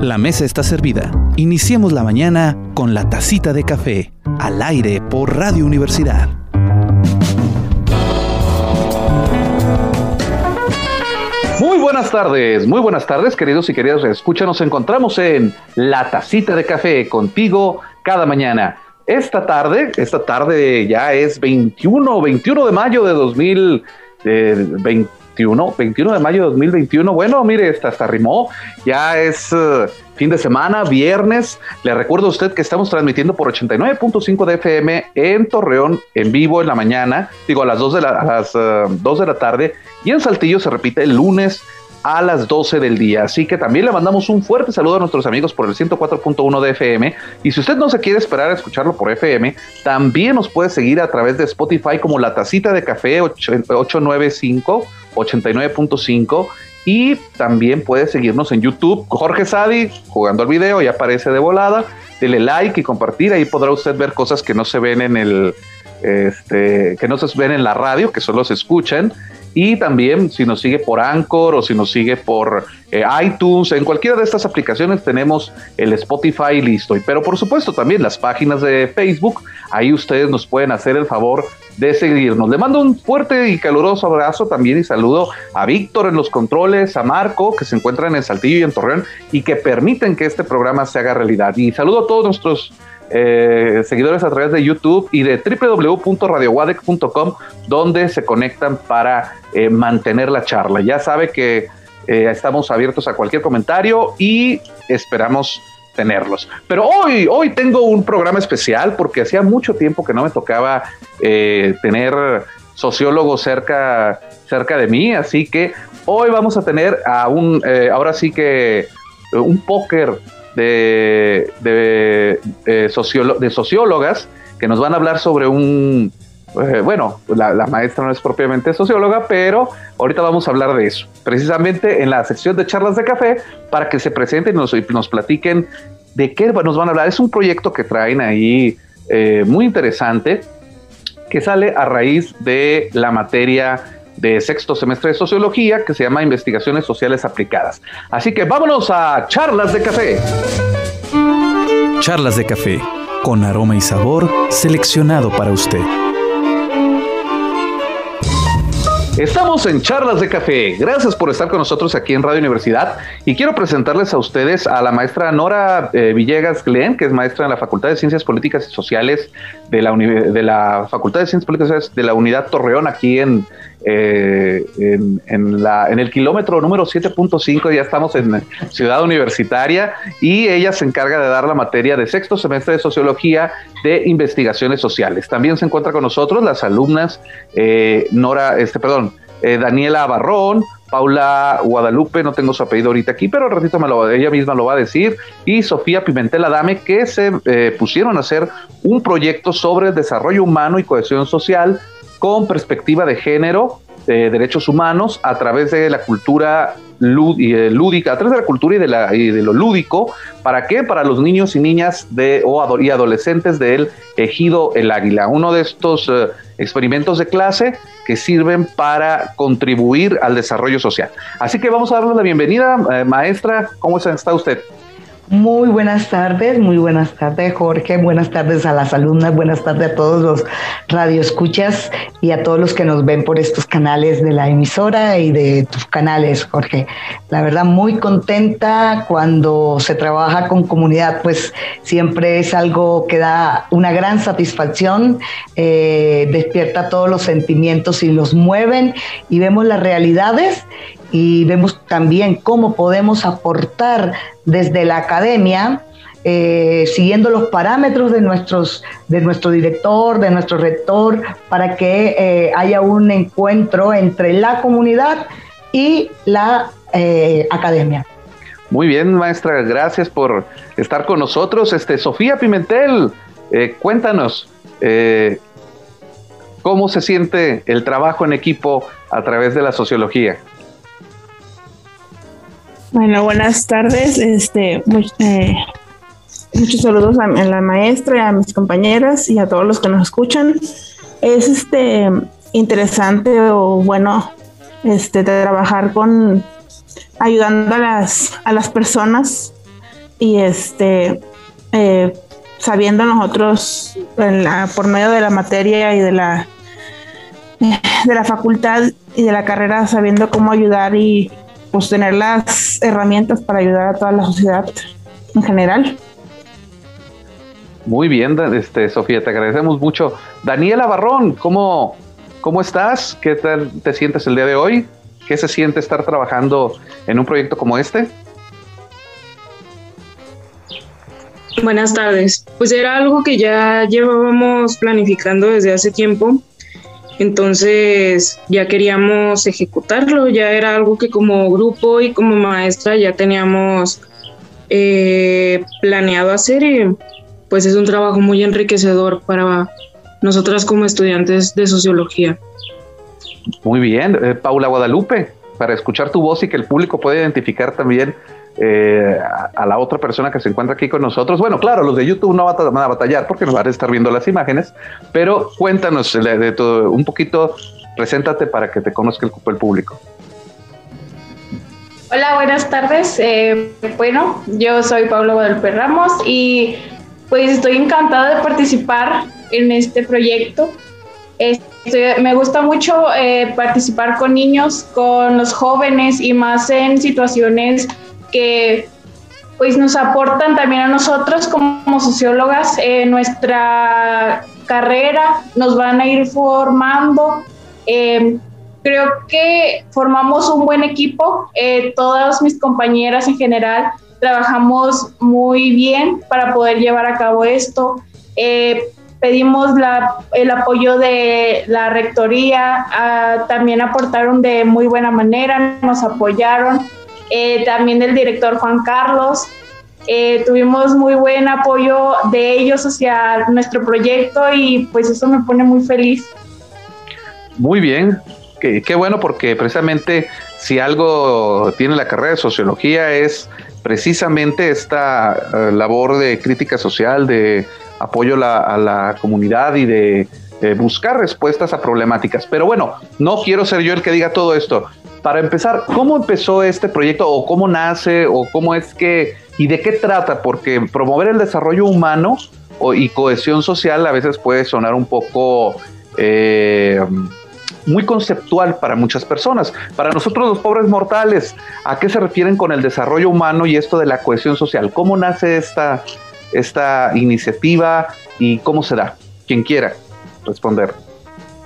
La mesa está servida. Iniciemos la mañana con la tacita de café, al aire por Radio Universidad. Muy buenas tardes, muy buenas tardes, queridos y queridas. Escucha, nos encontramos en La Tacita de Café contigo cada mañana. Esta tarde, esta tarde ya es 21, 21 de mayo de 2020 21, de mayo de 2021. Bueno, mire, hasta, hasta rimó. Ya es eh, fin de semana, viernes. Le recuerdo a usted que estamos transmitiendo por 89.5 de FM en Torreón, en vivo en la mañana, digo a las 2 de la, a las, 2 eh, de la tarde. Y en Saltillo se repite el lunes a las 12 del día. Así que también le mandamos un fuerte saludo a nuestros amigos por el 104.1 de FM. Y si usted no se quiere esperar a escucharlo por FM, también nos puede seguir a través de Spotify como La Tacita de Café 895, 89.5. Y también puede seguirnos en YouTube. Jorge Sadi, jugando al video, ya aparece de volada. Dele like y compartir. Ahí podrá usted ver cosas que no se ven en el, este, que no se ven en la radio, que solo se escuchan. Y también si nos sigue por Anchor o si nos sigue por eh, iTunes, en cualquiera de estas aplicaciones tenemos el Spotify listo. Pero por supuesto también las páginas de Facebook, ahí ustedes nos pueden hacer el favor de seguirnos. Le mando un fuerte y caluroso abrazo también y saludo a Víctor en los controles, a Marco que se encuentran en Saltillo y en Torreón y que permiten que este programa se haga realidad. Y saludo a todos nuestros eh, seguidores a través de YouTube y de www.radiowadec.com, donde se conectan para eh, mantener la charla. Ya sabe que eh, estamos abiertos a cualquier comentario y esperamos tenerlos. Pero hoy, hoy tengo un programa especial porque hacía mucho tiempo que no me tocaba tener sociólogos cerca, cerca de mí, así que hoy vamos a tener a un, ahora sí que un póker de, de, de, sociólogas que nos van a hablar sobre un, eh, bueno, la, maestra no es propiamente socióloga, pero ahorita vamos a hablar de eso, precisamente en la sección de charlas de café, para que se presenten y nos, nos platiquen de qué nos van a hablar. Es un proyecto que traen ahí eh, muy interesante, que sale a raíz de la materia de sexto semestre de sociología que se llama Investigaciones Sociales Aplicadas. Así que vámonos a charlas de café. Charlas de café, con aroma y sabor seleccionado para usted. Estamos en Charlas de Café. Gracias por estar con nosotros aquí en Radio Universidad. Y quiero presentarles a ustedes a la maestra Nora eh, Villegas Glenn, que es maestra en la Facultad de Ciencias Políticas y Sociales de la, de la Facultad de Ciencias Políticas y Sociales de la Unidad Torreón, aquí en, eh, en, el kilómetro número 7.5, ya estamos en Ciudad Universitaria, y ella se encarga de dar la materia de sexto semestre de Sociología de Investigaciones Sociales. También se encuentra con nosotros las alumnas eh, Nora, este, perdón, eh, Daniela Barrón, Paula Guadalupe, no tengo su apellido ahorita aquí, pero al ratito ella misma lo va a decir, y Sofía Pimentel Adame, que se pusieron a hacer un proyecto sobre el desarrollo humano y cohesión social con perspectiva de género, de derechos humanos, a través de la cultura eh, lúdica, a través de la cultura y de, la, y de lo lúdico. ¿Para qué? Para los niños y niñas de, o y adolescentes del ejido El Águila. Uno de estos eh, experimentos de clase que sirven para contribuir al desarrollo social. Así que vamos a darle la bienvenida, eh, maestra. ¿Cómo está usted? Muy buenas tardes, muy buenas tardes Jorge, buenas tardes a las alumnas, buenas tardes a todos los radioescuchas y a todos los que nos ven por estos canales de la emisora y de tus canales, Jorge. La verdad, muy contenta cuando se trabaja con comunidad, pues siempre es algo que da una gran satisfacción, eh, despierta todos los sentimientos y los mueven y vemos las realidades y vemos también cómo podemos aportar desde la academia, eh, siguiendo los parámetros de, nuestros, de nuestro director, de nuestro rector, para que eh, haya un encuentro entre la comunidad y la eh, academia. Muy bien, maestra, gracias por estar con nosotros. Este, Sofía Pimentel, cuéntanos, ¿cómo se siente el trabajo en equipo a través de la sociología? Bueno, buenas tardes. Este, eh, muchos saludos a, la maestra, a mis compañeras y a todos los que nos escuchan. Es este interesante o bueno este trabajar con ayudando a las a las personas y este eh, sabiendo nosotros por medio de la materia y de la de la facultad y de la carrera sabiendo cómo ayudar y pues tener las herramientas para ayudar a toda la sociedad en general. Muy bien, este, Sofía, te agradecemos mucho. Daniela Barrón, ¿cómo, ¿cómo estás? ¿Qué tal te sientes el día de hoy? ¿Qué se siente estar trabajando en un proyecto como este? Buenas tardes. Pues era algo que ya llevábamos planificando desde hace tiempo entonces ya queríamos ejecutarlo, ya era algo que como grupo y como maestra ya teníamos eh, planeado hacer y pues es un trabajo muy enriquecedor para nosotras como estudiantes de sociología. Muy bien, eh, Paula Guadalupe, para escuchar tu voz y que el público pueda identificar también eh, a, la otra persona que se encuentra aquí con nosotros. Bueno, claro, los de YouTube no van a batallar porque nos van a estar viendo las imágenes, pero cuéntanos de, todo, un poquito, preséntate para que te conozca el, público. Hola, buenas tardes. Eh, bueno, yo soy Pablo Guadalupe Ramos y pues estoy encantada de participar en este proyecto. me gusta mucho eh, participar con niños, con los jóvenes y más en situaciones que pues nos aportan también a nosotros como sociólogas en nuestra carrera, nos van a ir formando. Em, creo que formamos un buen equipo, eh, todas mis compañeras en general trabajamos muy bien para poder llevar a cabo esto. Eh, pedimos el apoyo de la rectoría, también aportaron de muy buena manera, nos apoyaron eh, también del director Juan Carlos. Eh, tuvimos muy buen apoyo de ellos hacia nuestro proyecto y pues eso me pone muy feliz. Muy bien, qué, bueno porque precisamente si algo tiene la carrera de sociología es precisamente esta eh, labor de crítica social, de apoyo a la comunidad y de buscar respuestas a problemáticas. Pero bueno, no quiero ser yo el que diga todo esto para empezar, ¿cómo empezó este proyecto o cómo nace o cómo es que y de qué trata? Porque promover el desarrollo humano y cohesión social a veces puede sonar un poco eh, muy conceptual para muchas personas. Para nosotros los pobres mortales, ¿a qué se refieren con el desarrollo humano y esto de la cohesión social? ¿Cómo nace esta, esta iniciativa y cómo se da? Quien quiera responder.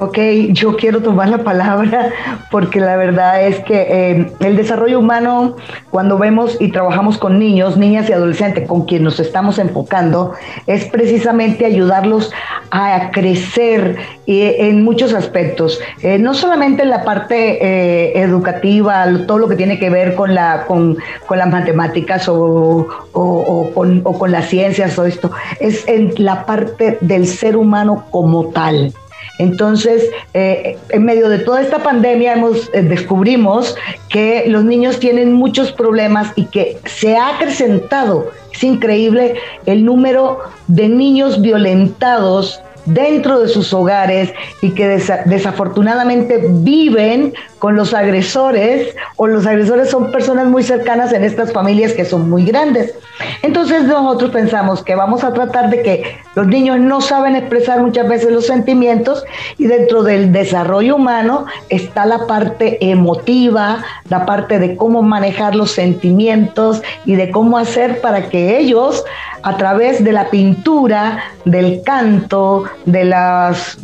Ok, yo quiero tomar la palabra porque la verdad es que eh, el desarrollo humano, cuando vemos y trabajamos con niños, niñas y adolescentes, con quien nos estamos enfocando, es precisamente ayudarlos a crecer en muchos aspectos, eh, no solamente en la parte eh, educativa, todo lo que tiene que ver con, la, con, las matemáticas o, con, o con las ciencias o esto, es en la parte del ser humano como tal. Entonces, eh, en medio de toda esta pandemia hemos, eh, descubrimos que los niños tienen muchos problemas y que se ha acrecentado, es increíble, el número de niños violentados dentro de sus hogares y que desafortunadamente viven con los agresores o los agresores son personas muy cercanas en estas familias que son muy grandes. Entonces nosotros pensamos que vamos a tratar de que los niños no saben expresar muchas veces los sentimientos y dentro del desarrollo humano está la parte emotiva, la parte de cómo manejar los sentimientos y de cómo hacer para que ellos a través de la pintura, del canto, de las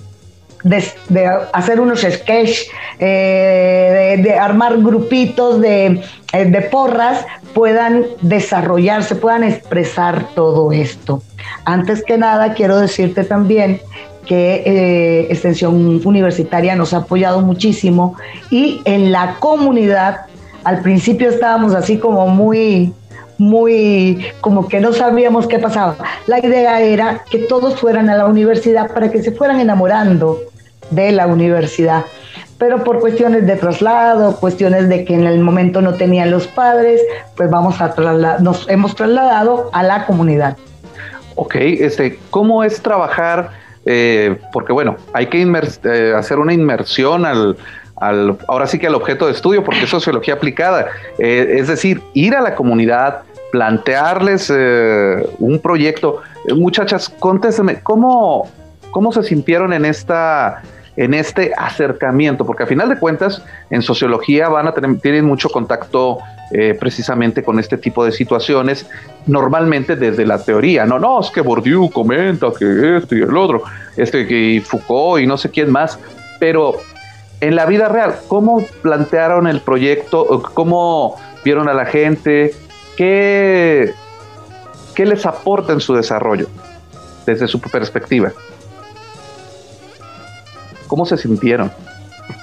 de, hacer unos sketches, eh, de, armar grupitos de, eh, de, porras, puedan desarrollarse, puedan expresar todo esto. Antes que nada, quiero decirte también que eh, Extensión Universitaria nos ha apoyado muchísimo y en la comunidad, al principio estábamos así como muy muy como que no sabíamos qué pasaba. La idea era que todos fueran a la universidad para que se fueran enamorando de la universidad. Pero por cuestiones de traslado, cuestiones de que en el momento no tenían los padres, pues vamos a nos hemos trasladado a la comunidad. Ok, este, ¿cómo es trabajar? Eh, porque bueno, hay que eh, hacer una inmersión al, ahora sí que al objeto de estudio, porque es sociología aplicada. Eh, es decir, ir a la comunidad, plantearles eh, un proyecto. Muchachas, contéstame, ¿cómo, ¿cómo se sintieron en esta en este acercamiento, porque a final de cuentas en sociología van a tener, tienen mucho contacto eh, precisamente con este tipo de situaciones, normalmente desde la teoría, no, no, es que Bourdieu comenta que esto y el otro, este que Foucault y no sé quién más, pero en la vida real, ¿cómo plantearon el proyecto? ¿Cómo vieron a la gente? ¿Qué, qué les aporta en su desarrollo desde su perspectiva? ¿Cómo se sintieron?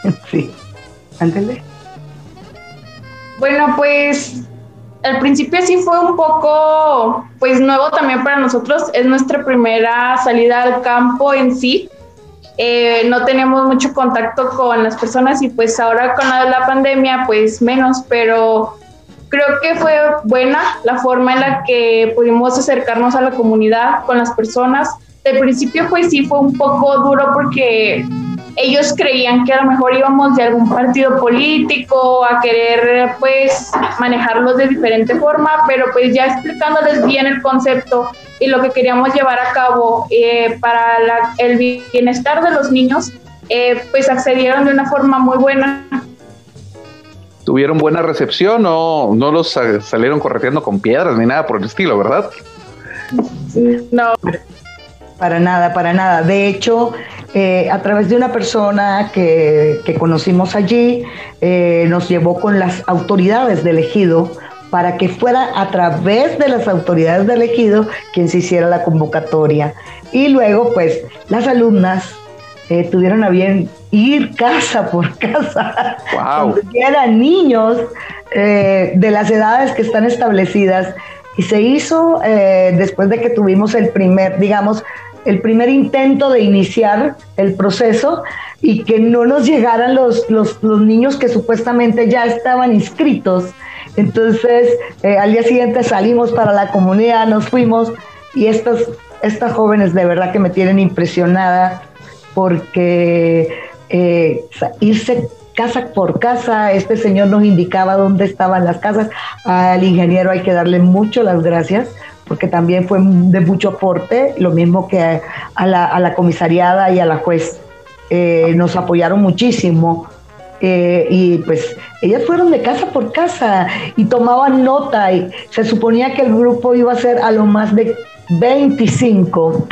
Sí, ándale. Bueno, pues al principio sí fue un poco, pues nuevo también para nosotros. Es nuestra primera salida al campo en sí. Eh, no tenemos mucho contacto con las personas y pues ahora con la, la pandemia pues menos, pero creo que fue buena la forma en la que pudimos acercarnos a la comunidad con las personas. Al principio pues sí fue un poco duro porque ellos creían que a lo mejor íbamos de algún partido político a querer pues manejarlos de diferente forma, pero pues ya explicándoles bien el concepto y lo que queríamos llevar a cabo eh, para el bienestar de los niños, eh, pues accedieron de una forma muy buena. Tuvieron buena recepción, no, no los salieron correteando con piedras ni nada por el estilo, ¿verdad? No. Para nada, para nada. De hecho, eh, a través de una persona que, conocimos allí, eh, nos llevó con las autoridades del ejido para que fuera a través de las autoridades del ejido quien se hiciera la convocatoria. Y luego, pues, las alumnas eh, tuvieron a bien ir casa por casa, wow. eran niños de las edades que están establecidas. Y se hizo después de que tuvimos el primer, digamos, el primer intento de iniciar el proceso y que no nos llegaran los, los, niños que supuestamente ya estaban inscritos. Entonces, eh, al día siguiente salimos para la comunidad, nos fuimos y estas, estas jóvenes de verdad que me tienen impresionada porque eh, irse casa por casa, este señor nos indicaba dónde estaban las casas, al ingeniero hay que darle mucho las gracias porque también fue de mucho aporte, lo mismo que a, la, comisariada y a la juez. Eh, nos apoyaron muchísimo. Eh, y pues ellas fueron de casa por casa y tomaban nota y se suponía que el grupo iba a ser a lo más de 25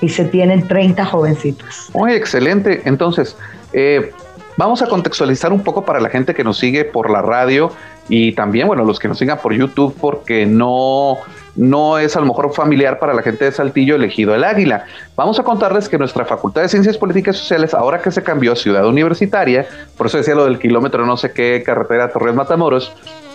y se tienen 30 jovencitos. Muy excelente. Entonces, eh, vamos a contextualizar un poco para la gente que nos sigue por la radio y también, bueno, los que nos sigan por YouTube porque no no es a lo mejor familiar para la gente de Saltillo elegido el Águila. Vamos a contarles que nuestra Facultad de Ciencias Políticas y Sociales, ahora que se cambió a Ciudad Universitaria, por eso decía lo del kilómetro no sé qué, carretera Torres Matamoros,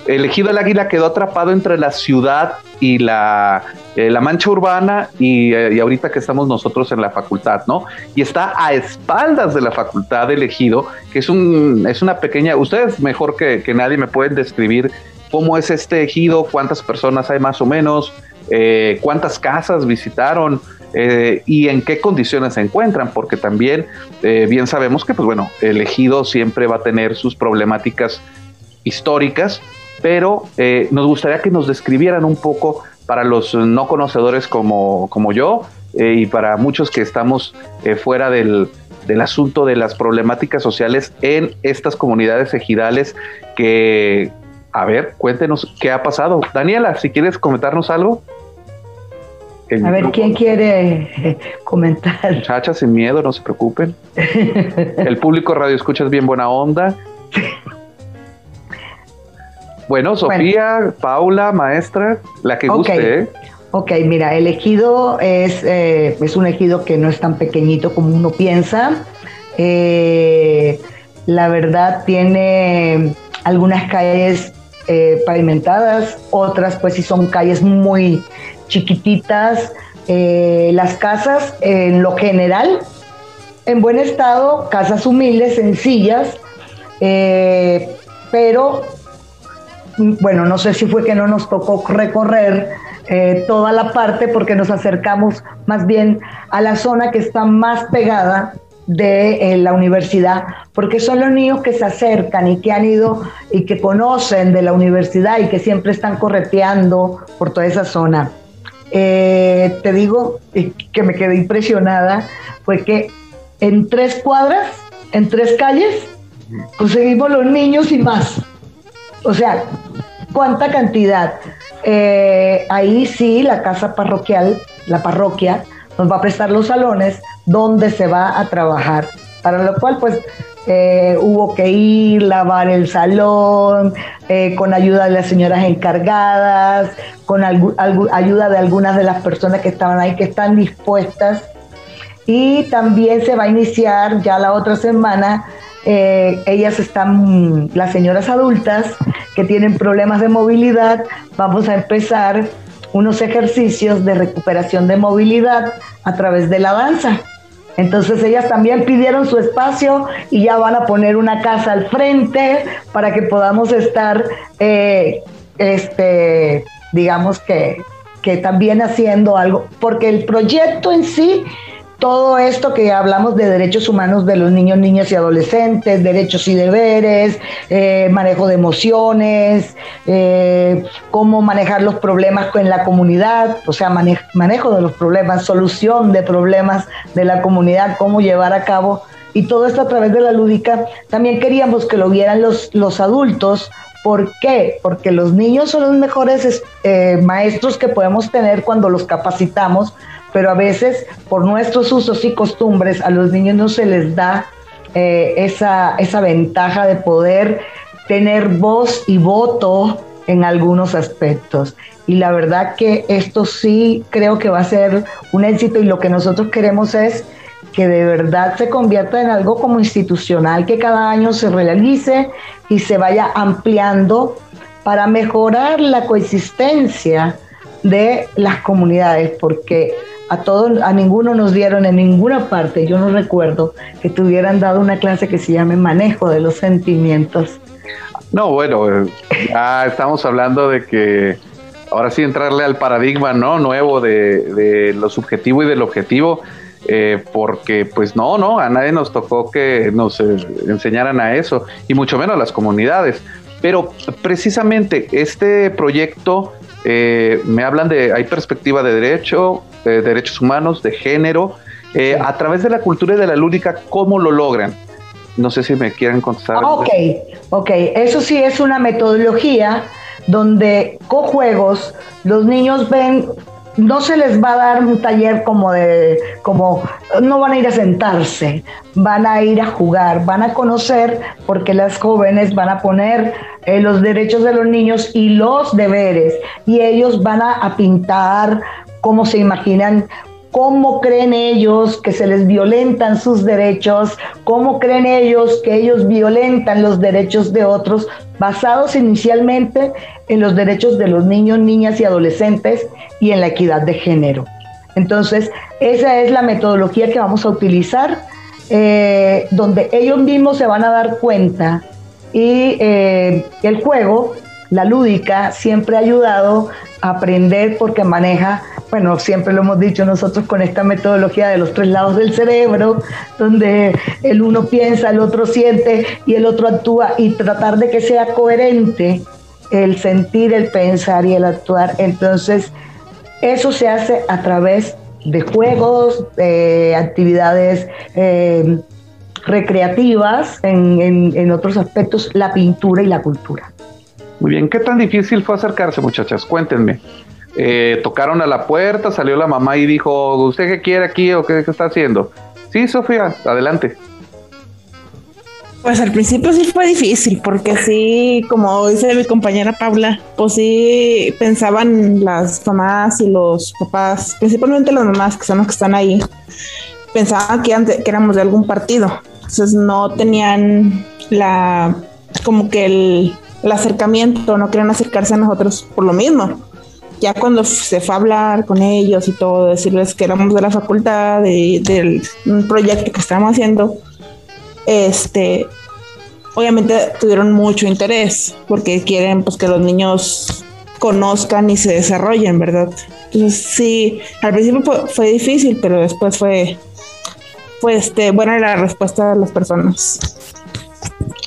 elegido el Águila quedó atrapado entre la ciudad y la, eh, la mancha urbana y, eh, y, ahorita que estamos nosotros en la facultad, ¿no? Y está a espaldas de la facultad de elegido, que es, un, es una pequeña, ustedes mejor que, que nadie me pueden describir cómo es este ejido, cuántas personas hay más o menos, eh, cuántas casas visitaron eh, y en qué condiciones se encuentran, porque también eh, bien sabemos que, pues bueno, el ejido siempre va a tener sus problemáticas históricas, pero nos gustaría que nos describieran un poco para los no conocedores como, como yo y para muchos que estamos fuera del, del asunto de las problemáticas sociales en estas comunidades ejidales que, a ver, cuéntenos qué ha pasado. Daniela, si quieres comentarnos algo. a ver, ¿quién quiere comentar? Muchachas, sin miedo, no se preocupen. El público radio escucha es bien buena onda. Bueno, Sofía, Paula, maestra, la que guste. ¿eh? Ok, mira, el ejido es, eh, es un ejido que no es tan pequeñito como uno piensa. Eh, la verdad tiene algunas calles eh, pavimentadas, otras pues si son calles muy chiquititas. Eh, las casas en lo general en buen estado, casas humildes, sencillas, eh, pero bueno, no sé si fue que no nos tocó recorrer toda la parte porque nos acercamos más bien a la zona que está más pegada de eh, la universidad, porque son los niños que se acercan y que han ido y que conocen de la universidad y que siempre están correteando por toda esa zona. Eh, te digo que me quedé impresionada, fue que en tres cuadras, en tres calles, conseguimos los niños y más. O sea, ¿cuánta cantidad? Eh, ahí sí, la casa parroquial, la parroquia, nos va a prestar los salones donde se va a trabajar, para lo cual pues eh, hubo que ir, lavar el salón, eh, con ayuda de las señoras encargadas, con ayuda de algunas de las personas que estaban ahí, que están dispuestas. Y también se va a iniciar ya la otra semana, eh, ellas están, las señoras adultas que tienen problemas de movilidad, vamos a empezar unos ejercicios de recuperación de movilidad a través de la danza. Entonces ellas también pidieron su espacio y ya van a poner una casa al frente para que podamos estar, eh, este, digamos que, que también haciendo algo, porque el proyecto en sí todo esto que hablamos de derechos humanos de los niños, niñas y adolescentes, derechos y deberes, eh, manejo de emociones, eh, cómo manejar los problemas en la comunidad, o sea, manejo de los problemas, solución de problemas de la comunidad, cómo llevar a cabo. Y todo esto a través de la lúdica. También queríamos que lo vieran los, los adultos ¿Por qué? Porque los niños son los mejores eh, maestros que podemos tener cuando los capacitamos, pero a veces por nuestros usos y costumbres a los niños no se les da eh, esa, esa ventaja de poder tener voz y voto en algunos aspectos. Y la verdad que esto sí creo que va a ser un éxito y lo que nosotros queremos es que de verdad se convierta en algo como institucional, que cada año se realice y se vaya ampliando para mejorar la coexistencia de las comunidades, porque a todos, a ninguno nos dieron en ninguna parte, yo no recuerdo que tuvieran dado una clase que se llame manejo de los sentimientos. No, bueno, ya estamos hablando de que ahora sí entrarle al paradigma no nuevo de, lo subjetivo y del objetivo, eh, porque pues no, no, a nadie nos tocó que nos eh, enseñaran a eso, y mucho menos a las comunidades. Pero precisamente este proyecto eh, me hablan de, hay perspectiva de derecho, de derechos humanos, de género, eh, a través de la cultura y de la lúdica, ¿cómo lo logran? No sé si me quieren contestar. Ok, ok, eso sí es una metodología donde con juegos los niños ven no se les va a dar un taller como de, como, no van a ir a sentarse, van a ir a jugar, van a conocer, porque las jóvenes van a poner eh, los derechos de los niños y los deberes, y ellos van a, a pintar cómo se imaginan cómo creen ellos que se les violentan sus derechos, cómo creen ellos que ellos violentan los derechos de otros, basados inicialmente en los derechos de los niños, niñas y adolescentes y en la equidad de género. Entonces, esa es la metodología que vamos a utilizar, eh, donde ellos mismos se van a dar cuenta y eh, el juego, la lúdica, siempre ha ayudado a aprender porque maneja bueno, siempre lo hemos dicho nosotros con esta metodología de los tres lados del cerebro, donde el uno piensa, el otro siente y el otro actúa, y tratar de que sea coherente el sentir, el pensar y el actuar. Entonces, eso se hace a través de juegos, de actividades eh, recreativas, en, en otros aspectos, la pintura y la cultura. Muy bien, ¿qué tan difícil fue acercarse, muchachas? Cuéntenme. Eh, tocaron a la puerta, salió la mamá y dijo, ¿usted qué quiere aquí o qué, está haciendo? Sí, Sofía, adelante. Pues al principio sí fue difícil, porque sí, como dice mi compañera Paula, pues sí pensaban las mamás y los papás, principalmente las mamás que son los que están ahí, pensaban que, que éramos de algún partido. Entonces no tenían la, como que el, el acercamiento, no querían acercarse a nosotros por lo mismo ya cuando se fue a hablar con ellos y todo, decirles que éramos de la facultad, de, del un proyecto que estábamos haciendo, este, obviamente tuvieron mucho interés porque quieren pues que los niños conozcan y se desarrollen, ¿verdad? Entonces sí, al principio fue, difícil, pero después fue este, buena la respuesta de las personas.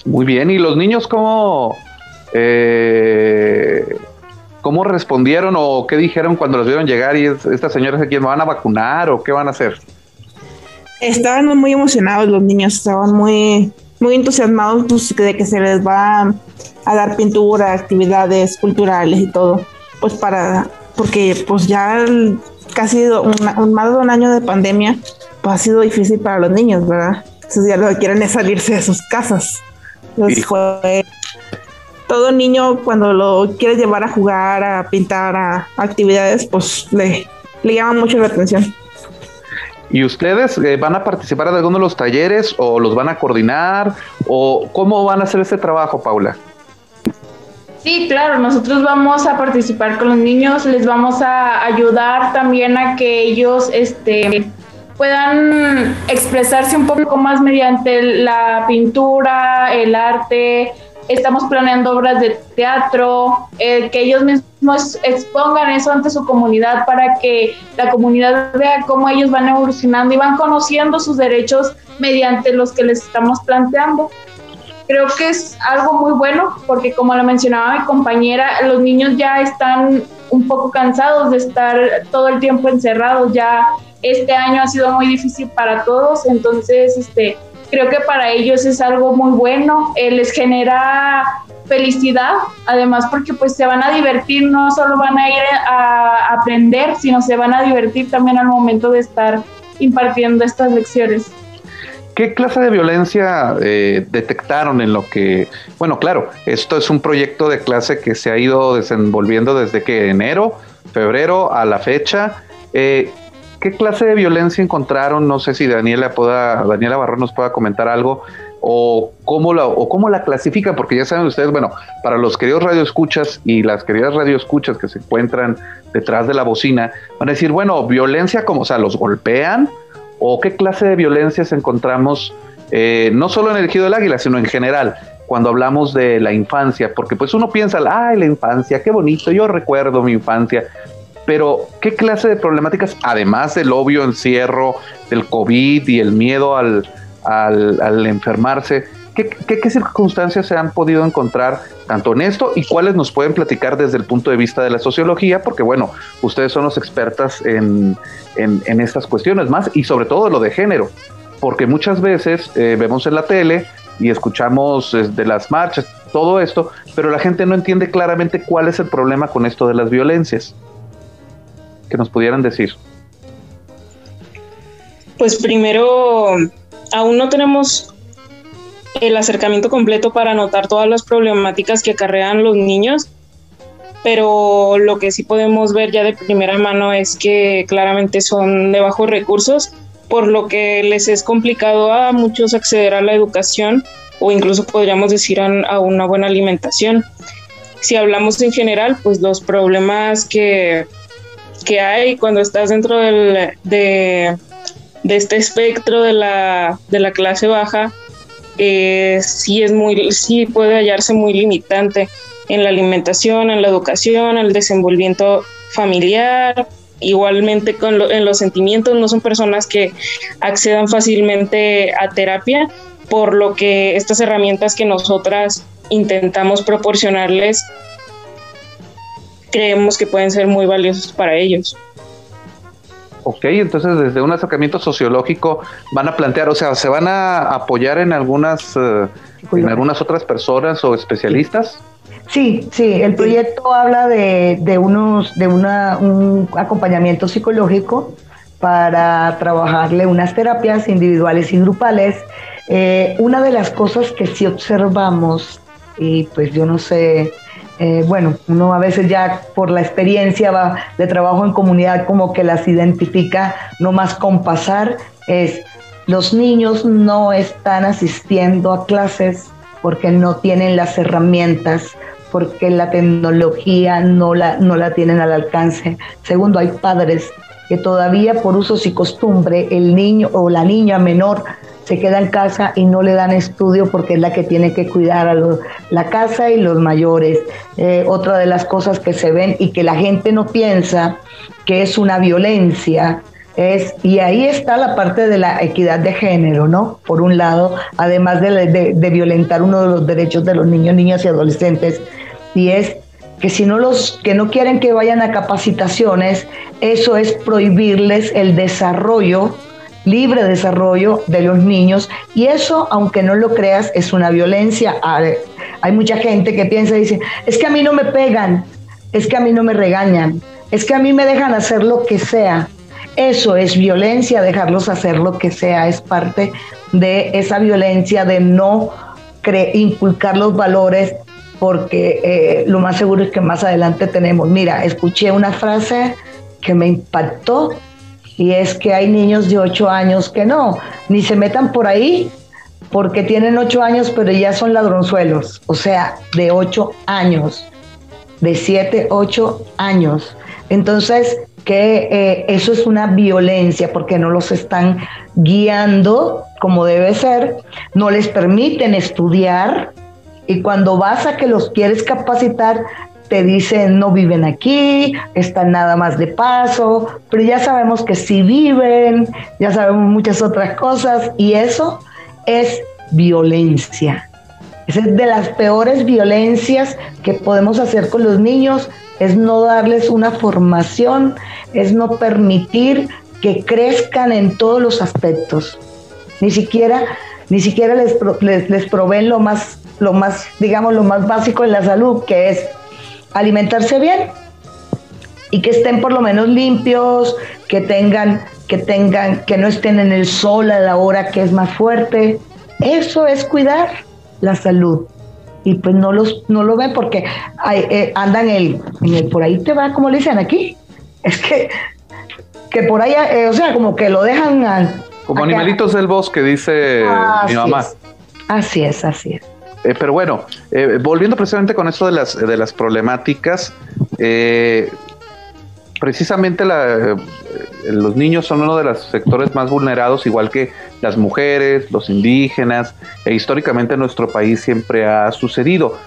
Muy bien, ¿y los niños cómo, eh, cómo respondieron o qué dijeron cuando los vieron llegar y estas señoras aquí me van a vacunar o qué van a hacer? Estaban muy emocionados los niños, estaban muy, muy entusiasmados pues, de que se les va a dar pintura, actividades culturales y todo, pues para, porque pues ya casi un, más de un año de pandemia, pues ha sido difícil para los niños, ¿verdad? Entonces ya lo que quieren es salirse de sus casas. Entonces fue todo niño cuando lo quiere llevar a jugar, a pintar, a, actividades, pues le, le llama mucho la atención. ¿Y ustedes eh, van a participar en alguno de los talleres o los van a coordinar o cómo van a hacer este trabajo, Paula? Sí, claro, nosotros vamos a participar con los niños, les vamos a ayudar también a que ellos este, puedan expresarse un poco más mediante la pintura, el arte. Estamos planeando obras de teatro, eh, que ellos mismos expongan eso ante su comunidad para que la comunidad vea cómo ellos van evolucionando y van conociendo sus derechos mediante los que les estamos planteando. Creo que es algo muy bueno porque como lo mencionaba mi compañera, los niños ya están un poco cansados de estar todo el tiempo encerrados, ya este año ha sido muy difícil para todos, entonces este creo que para ellos es algo muy bueno, les genera felicidad, además porque pues se van a divertir, no solo van a ir a aprender, sino se van a divertir también al momento de estar impartiendo estas lecciones. ¿Qué clase de violencia eh, detectaron en lo que, bueno, claro, esto es un proyecto de clase que se ha ido desenvolviendo desde que enero, febrero a la fecha. Eh, ¿Qué clase de violencia encontraron? No sé si Daniela pueda, Daniela Barrón nos pueda comentar algo o cómo la, o cómo la clasifica, porque ya saben ustedes, bueno, para los queridos radioescuchas y las queridas radioescuchas que se encuentran detrás de la bocina, van a decir, bueno, violencia como, o sea, los golpean, o qué clase de violencias encontramos, eh, no solo en el Ejido del Águila, sino en general, cuando hablamos de la infancia, porque pues uno piensa, ay, la infancia, qué bonito, yo recuerdo mi infancia, pero ¿qué clase de problemáticas, además del obvio encierro, del COVID y el miedo al, al enfermarse, ¿Qué, circunstancias se han podido encontrar tanto en esto y cuáles nos pueden platicar desde el punto de vista de la sociología? Porque bueno, ustedes son los expertas en, estas cuestiones más y sobre todo lo de género, porque muchas veces eh, vemos en la tele y escuchamos eh, de las marchas, todo esto, pero la gente no entiende claramente cuál es el problema con esto de las violencias. Que nos pudieran decir. Pues primero, aún no tenemos el acercamiento completo para notar todas las problemáticas que acarrean los niños, pero lo que sí podemos ver ya de primera mano es que claramente son de bajos recursos, por lo que les es complicado a muchos acceder a la educación o incluso podríamos decir a, una buena alimentación. Si hablamos en general, pues los problemas que, que hay cuando estás dentro del, de, este espectro de la, de la clase baja, eh, sí es muy, sí puede hallarse muy limitante en la alimentación, en la educación, en el desenvolvimiento familiar, igualmente con en los sentimientos, no son personas que accedan fácilmente a terapia, por lo que estas herramientas que nosotras intentamos proporcionarles creemos que pueden ser muy valiosas para ellos. Ok, entonces desde un acercamiento sociológico van a plantear, o sea, ¿se van a apoyar en algunas, eh, en algunas otras personas o especialistas? Sí, sí, el proyecto habla de, de unos, de una, un acompañamiento psicológico para trabajarle unas terapias individuales y grupales. Eh, una de las cosas que sí observamos, y pues yo no sé eh, bueno, uno a veces ya por la experiencia de trabajo en comunidad como que las identifica no más con pasar, es los niños no están asistiendo a clases porque no tienen las herramientas, porque la tecnología no la, no la tienen al alcance. Segundo, hay padres que todavía por usos y costumbre el niño o la niña menor se queda en casa y no le dan estudio porque es la que tiene que cuidar a la casa y los mayores. Eh, otra de las cosas que se ven y que la gente no piensa que es una violencia Es, y ahí está la parte de la equidad de género, ¿no? Por un lado, además de, de violentar uno de los derechos de los niños, niñas y adolescentes, y es que si no los que no quieren que vayan a capacitaciones, eso es prohibirles el desarrollo libre desarrollo de los niños y eso, aunque no lo creas, es una violencia. Hay mucha gente que piensa y dice, es que a mí no me pegan, es que a mí no me regañan, es que a mí me dejan hacer lo que sea. Eso es violencia, dejarlos hacer lo que sea, es parte de esa violencia de no inculcar los valores porque eh, lo más seguro es que más adelante tenemos, mira, escuché una frase que me impactó y es que hay niños de 8 años que no, ni se metan por ahí porque tienen 8 años pero ya son ladronzuelos, o sea, de 8 años, de 7, 8 años. Entonces, que eh, eso es una violencia porque no los están guiando como debe ser, no les permiten estudiar y cuando vas a que los quieres capacitar, te dicen no viven aquí, están nada más de paso, pero ya sabemos que sí viven, ya sabemos muchas otras cosas y eso es violencia. Esa es de las peores violencias que podemos hacer con los niños, es no darles una formación, es no permitir que crezcan en todos los aspectos. Ni siquiera, ni siquiera les, les, les proveen lo más, lo más, digamos, lo más básico en la salud, que es alimentarse bien y que estén por lo menos limpios, que tengan, que tengan, que no estén en el sol a la hora que es más fuerte. Eso es cuidar la salud. Y pues no los, no lo ven porque eh, andan el, en el por ahí te va, como le dicen aquí. Es que, que por ahí, eh, o sea, como que lo dejan como animalitos del bosque, dice mi mamá. Así es, así es. Eh, pero bueno, eh, volviendo precisamente con esto de las, de las problemáticas, eh, precisamente los niños son uno de los sectores más vulnerados, igual que las mujeres, los indígenas, e históricamente en nuestro país siempre ha sucedido.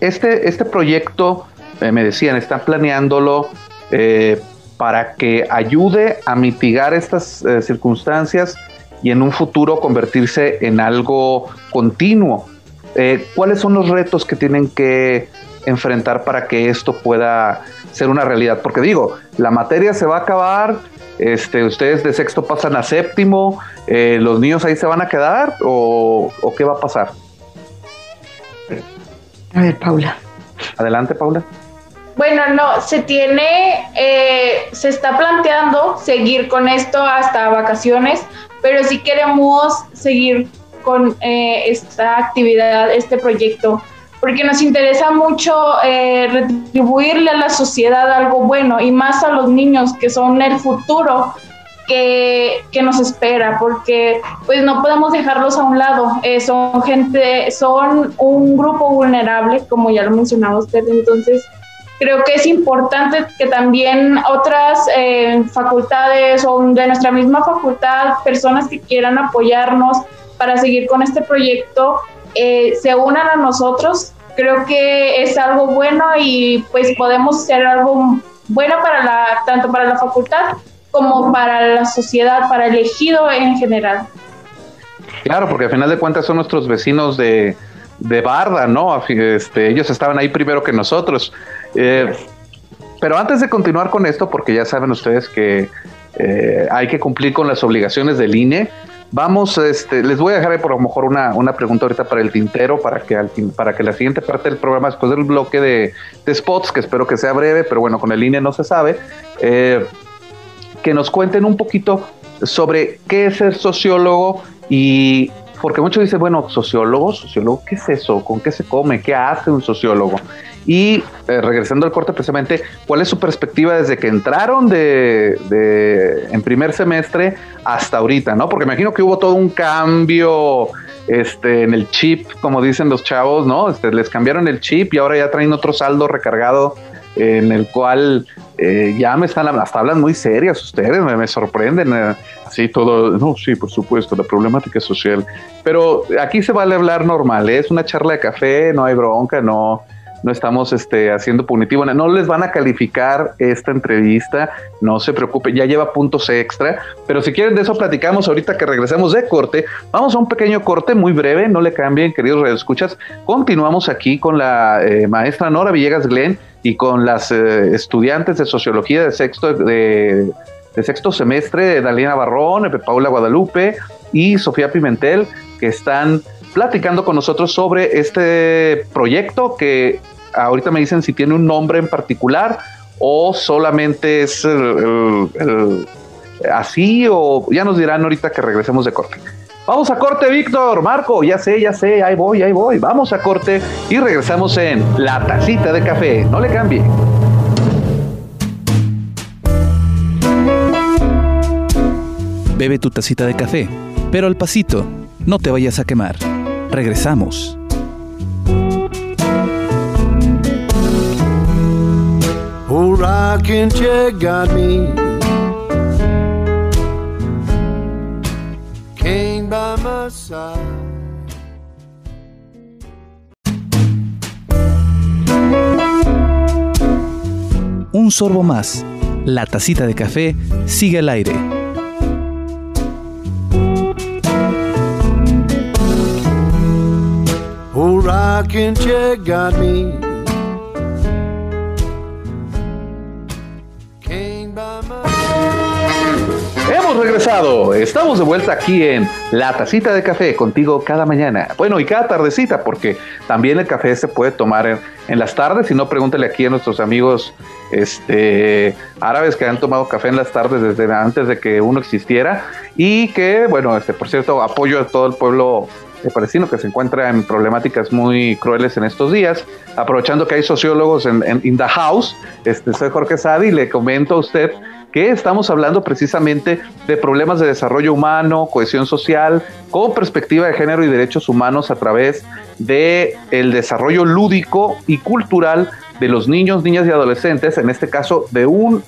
este, este proyecto, me decían, están planeándolo para que ayude a mitigar estas circunstancias y en un futuro convertirse en algo continuo. Eh, ¿Cuáles son los retos que tienen que enfrentar para que esto pueda ser una realidad? Porque digo, la materia se va a acabar, este, ustedes de sexto pasan a séptimo, eh, los niños ahí se van a quedar o, qué va a pasar? A ver, Paula. Adelante, Paula. Bueno, no, se tiene, eh, se está planteando seguir con esto hasta vacaciones, pero si queremos seguir con eh, esta actividad, este proyecto, porque nos interesa mucho eh, retribuirle a la sociedad algo bueno y más a los niños que son el futuro que, que nos espera, porque pues no podemos dejarlos a un lado, eh, son gente, son un grupo vulnerable, como ya lo mencionaba usted, entonces creo que es importante que también otras eh, facultades o de nuestra misma facultad, personas que quieran apoyarnos para seguir con este proyecto, eh, se unan a nosotros. Creo que es algo bueno y pues podemos ser algo bueno para la, tanto para la facultad como para la sociedad, para el ejido en general. Claro, porque al final de cuentas son nuestros vecinos de, de Barda, ¿no? Este, ellos estaban ahí primero que nosotros. Eh, pero antes de continuar con esto, porque ya saben ustedes que eh, hay que cumplir con las obligaciones del INE, vamos, este, les voy a dejar por lo mejor una, pregunta ahorita para el tintero, para que, para que la siguiente parte del programa, después del bloque de, spots, que espero que sea breve, pero bueno, con el INE no se sabe, eh, que nos cuenten un poquito sobre qué es ser sociólogo y porque muchos dicen, bueno, sociólogo, sociólogo, ¿qué es eso? ¿Con qué se come? ¿Qué hace un sociólogo? Y eh, regresando al corte, precisamente, ¿cuál es su perspectiva desde que entraron de, en primer semestre hasta ahorita? ¿no? Porque imagino que hubo todo un cambio este, en el chip, como dicen los chavos, ¿no? Este, les cambiaron el chip y ahora ya traen otro saldo recargado en el cual eh, ya me están hasta hablan muy serias ustedes, me, sorprenden eh, así todo, no, sí, por supuesto, la problemática social, pero aquí se vale hablar normal, es una charla de café, no hay bronca, no, no estamos este, haciendo punitivo, no les van a calificar esta entrevista, no se preocupen, ya lleva puntos extra, pero si quieren de eso platicamos ahorita que regresemos de corte, vamos a un pequeño corte muy breve, no le cambien, queridos escuchas continuamos aquí con la eh, maestra Nora Villegas Glenn y con las eh, estudiantes de sociología de sexto de, sexto semestre, Dalina Barrón, Paula Guadalupe y Sofía Pimentel, que están platicando con nosotros sobre este proyecto que ahorita me dicen si tiene un nombre en particular o solamente es así o ya nos dirán ahorita que regresemos de corte. Vamos a corte, Víctor, Marco, ya sé, ya sé, ahí voy, ahí voy. Vamos a corte y regresamos en La Tacita de Café. No le cambie. Bebe tu tacita de café, pero al pasito, no te vayas a quemar. Regresamos. Un sorbo más. La tacita de café sigue al aire. got me Regresado, estamos de vuelta aquí en La Tacita de Café contigo cada mañana, bueno y cada tardecita porque también el café se puede tomar en, las tardes, si no pregúntale aquí a nuestros amigos este, árabes que han tomado café en las tardes desde antes de que uno existiera. Y que bueno, este, por cierto apoyo a todo el pueblo palestino que se encuentra en problemáticas muy crueles en estos días. Aprovechando que hay sociólogos en, en in the house, este, soy Jorge Sadi y le comento a usted que estamos hablando precisamente de problemas de desarrollo humano, cohesión social, con perspectiva de género y derechos humanos a través de el desarrollo lúdico y cultural de los niños, niñas y adolescentes, en este caso de un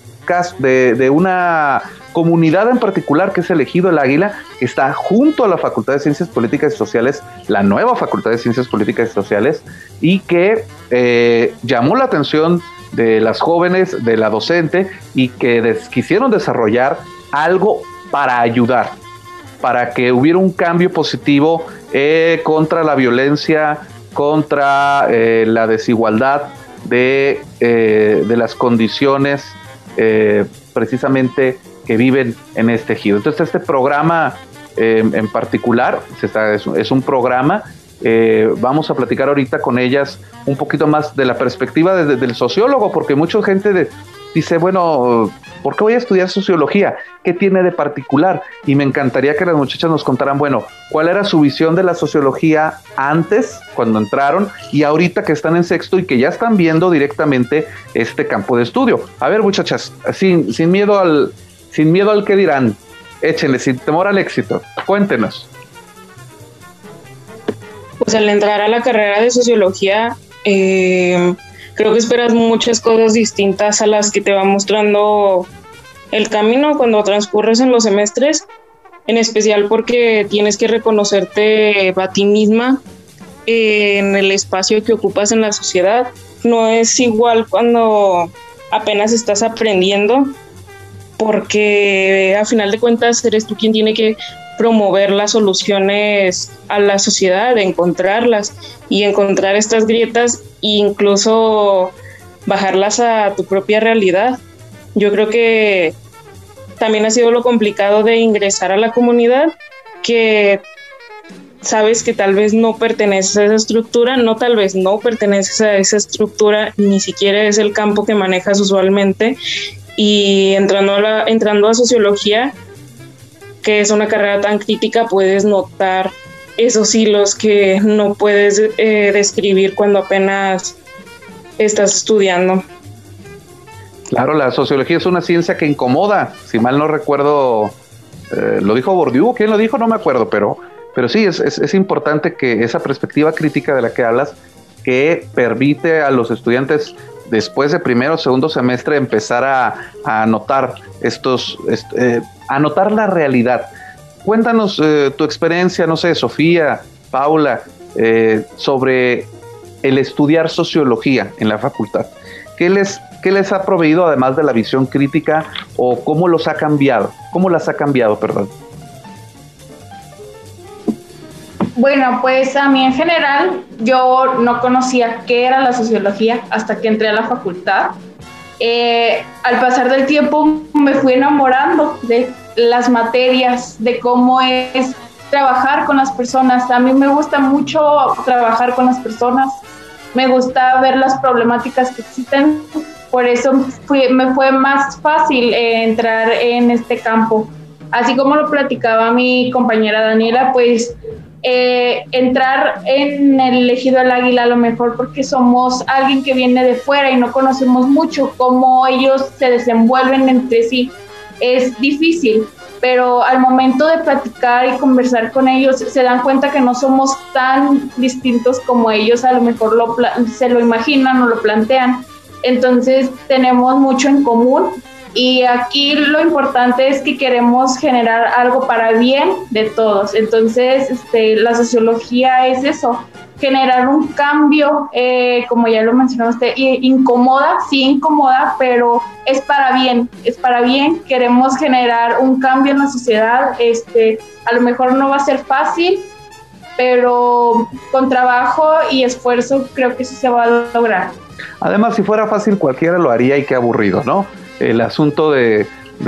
de, de una comunidad en particular que es elegido el Águila, que está junto a la Facultad de Ciencias Políticas y Sociales, la nueva Facultad de Ciencias Políticas y Sociales, y que eh, llamó la atención de las jóvenes, de la docente, y que quisieron desarrollar algo para ayudar, para que hubiera un cambio positivo eh, contra la violencia, contra eh, la desigualdad de, eh, de las condiciones precisamente que viven en este ejido. Entonces este programa en particular es un programa eh, vamos a platicar ahorita con ellas un poquito más de la perspectiva del sociólogo, porque mucha gente dice, bueno, ¿por qué voy a estudiar sociología? ¿Qué tiene de particular? Y me encantaría que las muchachas nos contaran, bueno, cuál era su visión de la sociología antes, cuando entraron, y ahorita que están en sexto y que ya están viendo directamente este campo de estudio. A ver, muchachas, sin, sin miedo al, sin miedo al que dirán, échenle, sin temor al éxito, cuéntenos pues al entrar a la carrera de sociología, eh, creo que esperas muchas cosas distintas a las que te va mostrando el camino cuando transcurres en los semestres, en especial porque tienes que reconocerte a ti misma en el espacio que ocupas en la sociedad. No es igual cuando apenas estás aprendiendo, porque a final de cuentas eres tú quien tiene que promover las soluciones a la sociedad, encontrarlas y encontrar estas grietas e incluso bajarlas a tu propia realidad. Yo creo que también ha sido lo complicado de ingresar a la comunidad, que sabes que tal vez no perteneces a esa estructura, no tal vez no perteneces a esa estructura, ni siquiera es el campo que manejas usualmente. Y entrando a, entrando a sociología, que es una carrera tan crítica, puedes notar esos hilos que no puedes eh, describir cuando apenas estás estudiando. Claro, la sociología es una ciencia que incomoda. Si mal no recuerdo, eh, lo dijo Bourdieu, ¿quién lo dijo? No me acuerdo, pero, pero sí, es, es, importante que esa perspectiva crítica de la que hablas, que permite a los estudiantes después de primero o segundo semestre empezar a, a notar estos, eh, anotar la realidad. Cuéntanos eh, tu experiencia, no sé, Sofía, Paula, eh, sobre el estudiar sociología en la facultad? ¿Qué les, ¿Qué les ha proveído además de la visión crítica o cómo los ha cambiado? ¿Cómo las ha cambiado, perdón? Bueno, pues a mí en general yo no conocía qué era la sociología hasta que entré a la facultad. Eh, al pasar del tiempo me fui enamorando de las materias, de cómo es trabajar con las personas. A mí me gusta mucho trabajar con las personas, me gusta ver las problemáticas que existen, por eso me fue más fácil eh, entrar en este campo. Así como lo platicaba mi compañera Daniela, pues eh, entrar en el elegido al águila a lo mejor porque somos alguien que viene de fuera y no conocemos mucho cómo ellos se desenvuelven entre sí. Es difícil, pero al momento de platicar y conversar con ellos se dan cuenta que no somos tan distintos como ellos a lo mejor lo, se lo imaginan o lo plantean. Entonces tenemos mucho en común y aquí lo importante es que queremos generar algo para bien de todos. Entonces, este, la sociología es eso, generar un cambio, eh, como ya lo mencionó usted, incomoda, sí incomoda, pero es para bien, es para bien. Queremos generar un cambio en la sociedad. Este, a lo mejor no va a ser fácil, pero con trabajo y esfuerzo creo que eso se va a lograr. Además, si fuera fácil, cualquiera lo haría y qué aburrido, ¿no? El asunto de,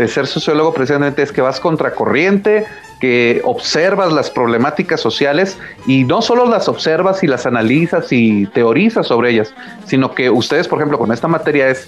ser sociólogo precisamente es que vas contracorriente, que observas las problemáticas sociales y no solo las observas y las analizas y teorizas sobre ellas, sino que ustedes, por ejemplo, con esta materia es,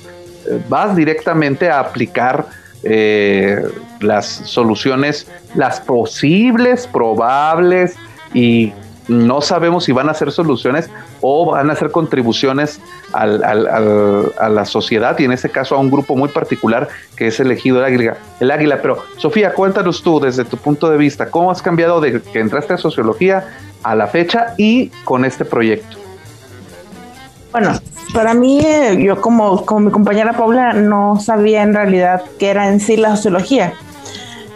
eh, vas directamente a aplicar eh, las soluciones, las posibles, probables y no sabemos si van a ser soluciones o van a ser contribuciones a la sociedad y en este caso a un grupo muy particular que es elegido el águila, el águila. Pero Sofía, cuéntanos tú desde tu punto de vista, ¿cómo has cambiado de que entraste a sociología a la fecha y con este proyecto? Bueno, para mí, eh, yo como, como mi compañera Paula no sabía en realidad qué era en sí la sociología,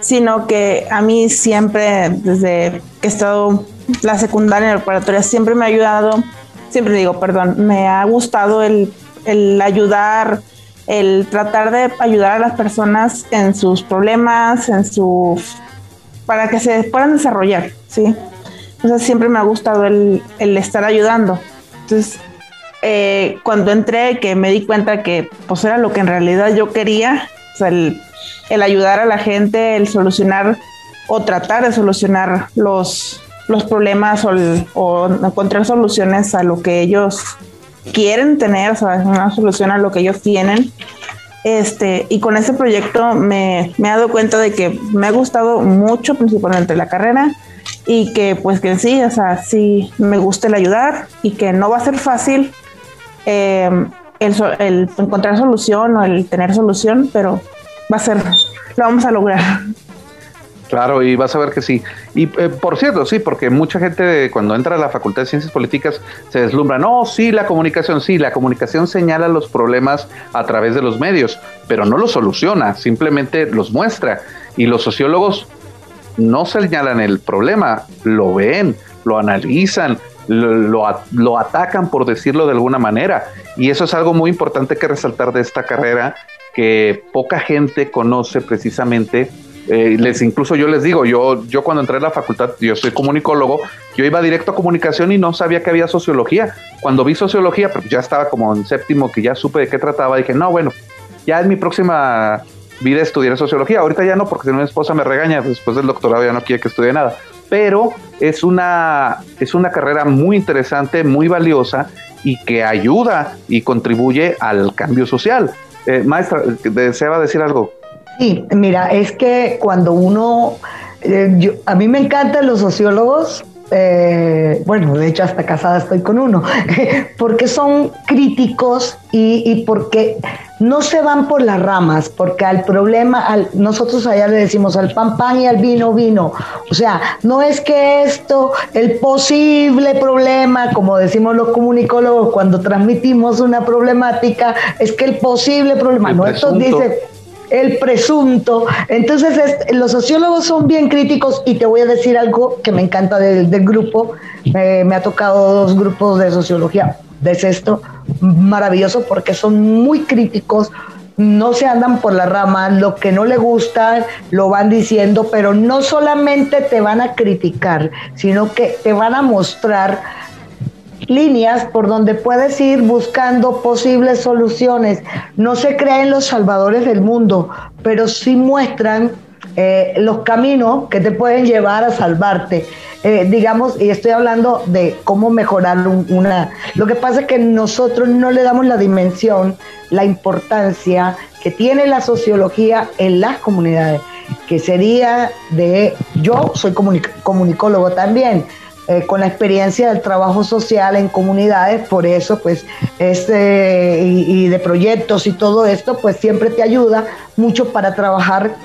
sino que a mí siempre, desde que he estado la secundaria y la preparatoria siempre me ha ayudado, siempre digo, perdón, me ha gustado el, ayudar, el tratar de ayudar a las personas en sus problemas, en sus para que se puedan desarrollar, ¿sí? Entonces siempre me ha gustado el, estar ayudando. Entonces, eh, cuando entré, que me di cuenta que pues era lo que en realidad yo quería, el, el ayudar a la gente, el solucionar o tratar de solucionar los, los problemas o, encontrar soluciones a lo que ellos quieren tener, o sea, una solución a lo que ellos tienen. Este, y con este proyecto me, me he dado cuenta de que me ha gustado mucho, principalmente la carrera, y que pues que sí, o sea, sí me gusta el ayudar y que no va a ser fácil eh, el, el encontrar solución o el tener solución, pero va a ser, lo vamos a lograr. Claro, y vas a ver que sí. Y eh, por cierto, sí, porque mucha gente cuando entra a la Facultad de Ciencias Políticas se deslumbra. No, sí, la comunicación, sí, la comunicación señala los problemas a través de los medios, pero no los soluciona, simplemente los muestra. Y los sociólogos no señalan el problema, lo ven, lo analizan, lo, lo, atacan, por decirlo de alguna manera. Y eso es algo muy importante que resaltar de esta carrera que poca gente conoce precisamente eh, les incluso yo les digo, yo, yo cuando entré a la facultad, yo soy comunicólogo, yo iba directo a comunicación y no sabía que había sociología. Cuando vi sociología, pero ya estaba como en séptimo, que ya supe de qué trataba, dije, no, bueno, ya en mi próxima vida estudiaré sociología. Ahorita ya no, porque si no mi esposa me regaña, después del doctorado ya no quiere que estudie nada. Pero es una, es una carrera muy interesante, muy valiosa y que ayuda y contribuye al cambio social. Eh, maestra, ¿deseaba decir algo? Sí, mira, es que cuando uno, eh, a mí me encantan los sociólogos, eh, bueno, de hecho hasta casada estoy con uno, porque son críticos y, porque no se van por las ramas, porque al problema, al, nosotros allá le decimos al pan pan y al vino vino, o sea, no es que esto, el posible problema, como decimos los comunicólogos cuando transmitimos una problemática, es que el posible problema, no, esto dice el presunto. Entonces, los sociólogos son bien críticos y te voy a decir algo que me encanta del, grupo. me ha tocado dos grupos de sociología des esto, maravilloso porque son muy críticos, no se andan por la rama, lo que no le gusta lo van diciendo, pero no solamente te van a criticar, sino que te van a mostrar líneas por donde puedes ir buscando posibles soluciones. No se creen los salvadores del mundo, pero sí muestran eh, los caminos que te pueden llevar a salvarte. Eh, digamos, y estoy hablando de cómo mejorar una... Lo que pasa es que nosotros no le damos la dimensión, la importancia que tiene la sociología en las comunidades, que sería de... Yo soy comunicólogo también, eh, con la experiencia del trabajo social en comunidades, por eso pues este y, y, de proyectos y todo esto, pues siempre te ayuda mucho para trabajar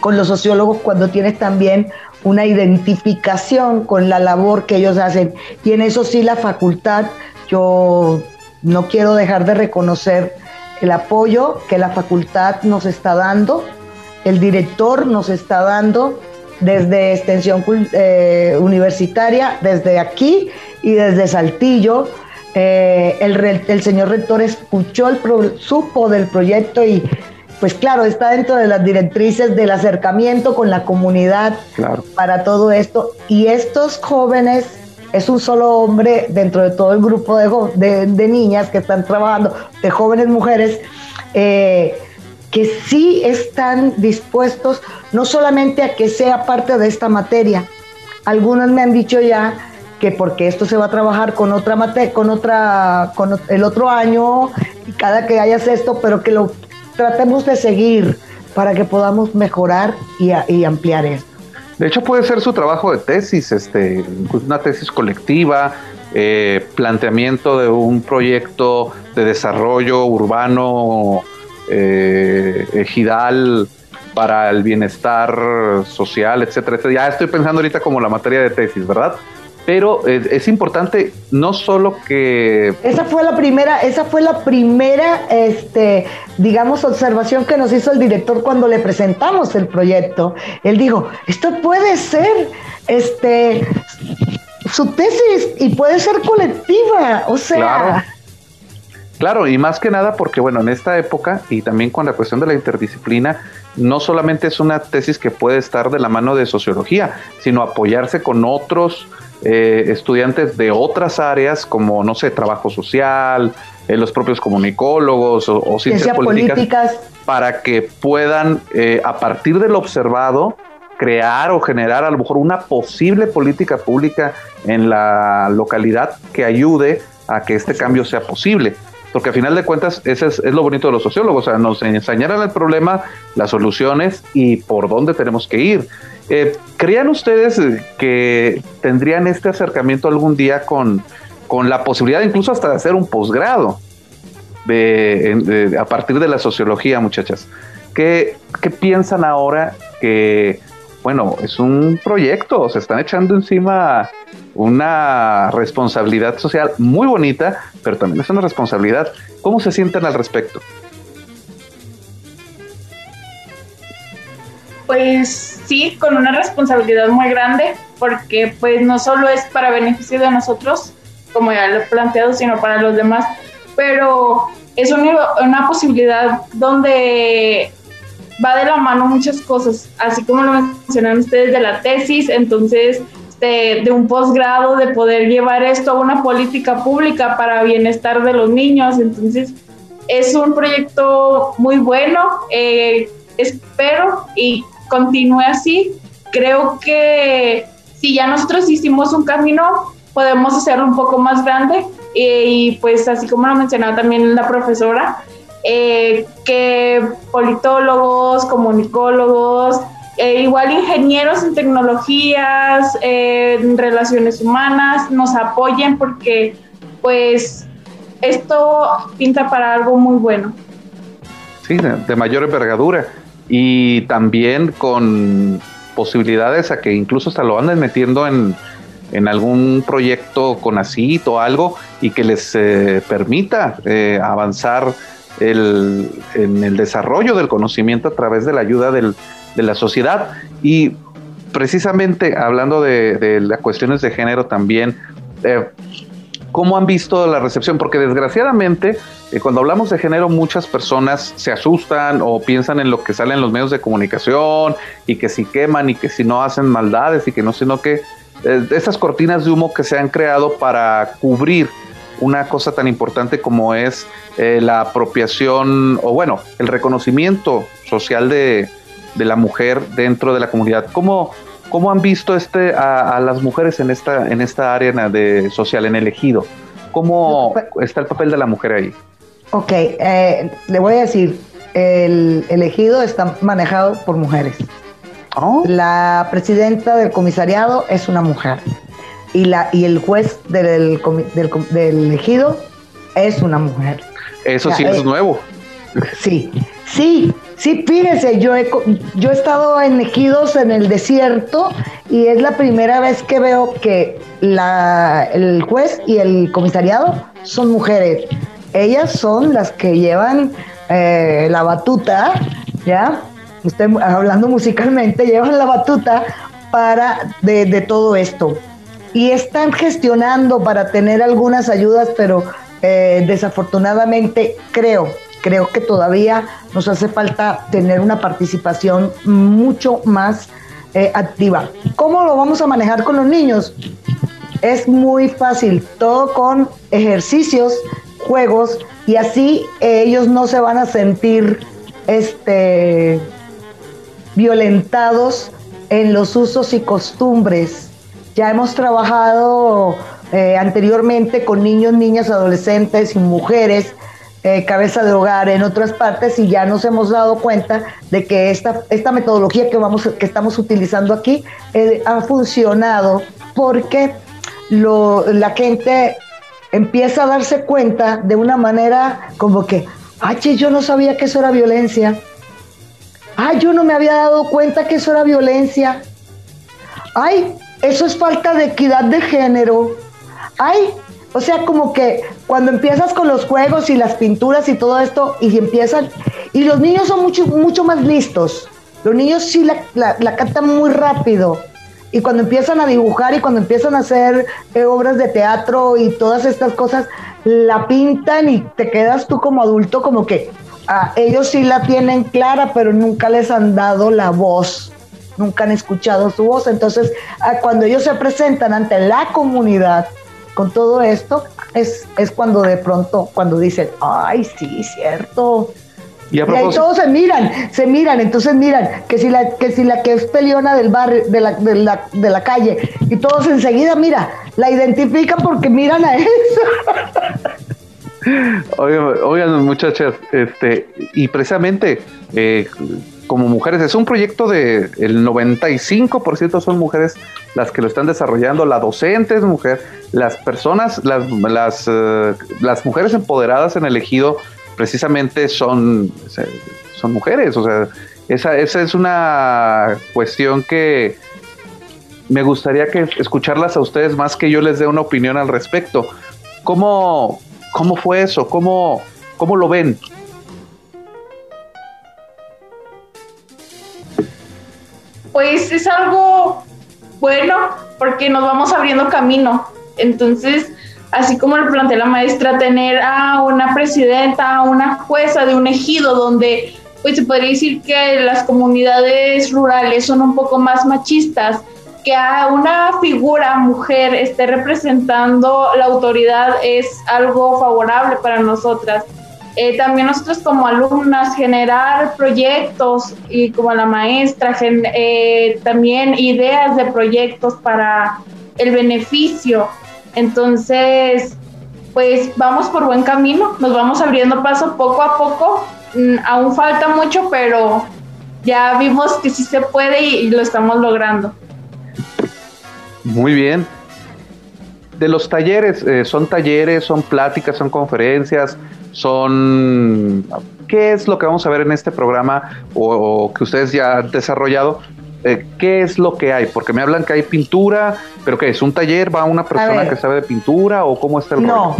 con los sociólogos cuando tienes también una identificación con la labor que ellos hacen. Y en eso sí la facultad, yo no quiero dejar de reconocer el apoyo que la facultad nos está dando, el director nos está dando desde extensión eh, universitaria, desde aquí y desde Saltillo. Eh, el, el, señor rector escuchó, el supo del proyecto y pues claro, está dentro de las directrices del acercamiento con la comunidad para todo esto. Y estos jóvenes, es un solo hombre dentro de todo el grupo de, de, niñas que están trabajando, de jóvenes mujeres, eh, que sí están dispuestos no solamente a que sea parte de esta materia, algunos me han dicho ya que porque esto se va a trabajar con otra materia, con otra, con el otro año, y cada que hayas esto, pero que lo tratemos de seguir para que podamos mejorar y, ampliar esto. De hecho, puede ser su trabajo de tesis, este, una tesis colectiva, eh, planteamiento de un proyecto de desarrollo urbano eh, ejidal para el bienestar social, etcétera, etcétera. Ya estoy pensando ahorita como la materia de tesis, ¿verdad? pero es, importante no solo que esa fue la primera esa fue la primera este digamos observación que nos hizo el director cuando le presentamos el proyecto él dijo esto puede ser este su tesis y puede ser colectiva o sea claro. Claro, y más que nada porque, bueno, en esta época y también con la cuestión de la interdisciplina, no solamente es una tesis que puede estar de la mano de sociología, sino apoyarse con otros eh, estudiantes de otras áreas como, no sé, trabajo social, eh, los propios comunicólogos o, ciencias políticas, para que puedan, eh, a partir del observado, crear o generar a lo mejor una posible política pública en la localidad que ayude a que este cambio sea posible. Porque a final de cuentas, ese es, lo bonito de los sociólogos, o sea, nos enseñarán el problema, las soluciones y por dónde tenemos que ir. Eh, ¿Creían ustedes que tendrían este acercamiento algún día con, con la posibilidad incluso hasta de hacer un posgrado de, a partir de la sociología, muchachas? ¿Qué, ¿Qué piensan ahora que, bueno, es un proyecto, se están echando encima una responsabilidad social muy bonita, pero también es una responsabilidad. ¿Cómo se sienten al respecto? Pues sí, con una responsabilidad muy grande, porque pues no solo es para beneficio de nosotros, como ya lo he planteado, sino para los demás, pero es una, una posibilidad donde va de la mano muchas cosas, así como lo mencionaron ustedes de la tesis, entonces de, de, un posgrado, de poder llevar esto a una política pública para bienestar de los niños. Entonces, es un proyecto muy bueno. Eh, espero y continúe así. Creo que si ya nosotros hicimos un camino, podemos hacerlo un poco más grande. y pues así como lo mencionaba también la profesora, eh, que politólogos, comunicólogos, eh, igual ingenieros en tecnologías, en relaciones humanas, nos apoyen porque pues esto pinta para algo muy bueno. Sí, de mayor envergadura y también con posibilidades a que incluso hasta lo anden metiendo en, algún proyecto con ACIT o algo y que les eh, permita eh, avanzar el, en el desarrollo del conocimiento a través de la ayuda del, de la sociedad. Y precisamente hablando de, las cuestiones de género también, eh, ¿Cómo han visto la recepción? Porque desgraciadamente, eh, cuando hablamos de género, muchas personas se asustan o piensan en lo que sale en los medios de comunicación y que si queman y que si no hacen maldades y que no, sino que eh, estas cortinas de humo que se han creado para cubrir una cosa tan importante como es eh, la apropiación o bueno, el reconocimiento social de, de, la mujer dentro de la comunidad. ¿Cómo, cómo han visto este a, las mujeres en esta, en esta área de social, en el ejido? ¿Cómo está el papel de la mujer ahí? Ok, eh, le voy a decir, el, el ejido está manejado por mujeres. Oh. La presidenta del comisariado es una mujer y, la, y el juez del, del, del elegido es una mujer. Eso sí es eh, nuevo. Sí, sí, sí, fíjese, yo he, yo he estado en ejidos en el desierto y es la primera vez que veo que la, el juez y el comisariado son mujeres. Ellas son las que llevan eh, la batuta, ¿ya? Usted hablando musicalmente, llevan la batuta para de, de todo esto y están gestionando para tener algunas ayudas, pero eh, desafortunadamente creo, creo que todavía nos hace falta tener una participación mucho más eh, activa. ¿Cómo lo vamos a manejar con los niños? Es muy fácil, todo con ejercicios, juegos, y así ellos no se van a sentir este, violentados en los usos y costumbres ya hemos trabajado eh, anteriormente con niños, niñas, adolescentes y mujeres, eh, cabeza de hogar en otras partes y ya nos hemos dado cuenta de que esta, esta metodología que, vamos, que estamos utilizando aquí eh, ha funcionado porque la gente empieza a darse cuenta de una manera como que, ay, yo no sabía que eso era violencia. Ay, yo no me había dado cuenta que eso era violencia. Ay, eso es falta de equidad de género. Ay, o sea, como que cuando empiezas con los juegos y las pinturas y todo esto, y empiezan, y los niños son mucho, mucho más listos. Los niños sí la, la, cantan muy rápido. Y cuando empiezan a dibujar y cuando empiezan a hacer eh, obras de teatro y todas estas cosas, la pintan y te quedas tú como adulto como que ah, ellos sí la tienen clara, pero nunca les han dado la voz nunca han escuchado su voz. Entonces, ah, cuando ellos se presentan ante la comunidad con todo esto, es, es cuando de pronto, cuando dicen, ay, sí, cierto. Y, ahí todos se miran, se miran, entonces miran que si la que si la que es peleona del barrio, de la, de la, de la calle, y todos enseguida, mira, la identifican porque miran a eso. Oigan, oigan, muchachas, este, y precisamente eh, como mujeres. Es un proyecto de el 95% son mujeres las que lo están desarrollando. La docente es mujer. Las personas, las, las, eh, mujeres empoderadas en el ejido precisamente son, son mujeres. O sea, esa, esa es una cuestión que me gustaría que escucharlas a ustedes más que yo les dé una opinión al respecto. ¿Cómo, cómo fue eso? ¿Cómo, cómo lo ven? Pues es algo bueno porque nos vamos abriendo camino. Entonces, así como lo plantea la maestra, tener a una presidenta, a una jueza de un ejido donde pues se podría decir que las comunidades rurales son un poco más machistas, que a una figura mujer esté representando la autoridad es algo favorable para nosotras. Eh, también nosotros como alumnas generar proyectos y como la maestra eh, también ideas de proyectos para el beneficio. Entonces, pues vamos por buen camino, nos vamos abriendo paso poco a poco. Mm, aún falta mucho, pero ya vimos que sí se puede y, lo estamos logrando. Muy bien. De los talleres, eh, ¿son talleres, son pláticas, son conferencias? Son qué es lo que vamos a ver en este programa o, que ustedes ya han desarrollado. Eh, ¿Qué es lo que hay? Porque me hablan que hay pintura, pero ¿qué es? ¿Un taller? ¿Va una persona que sabe de pintura o cómo está el No,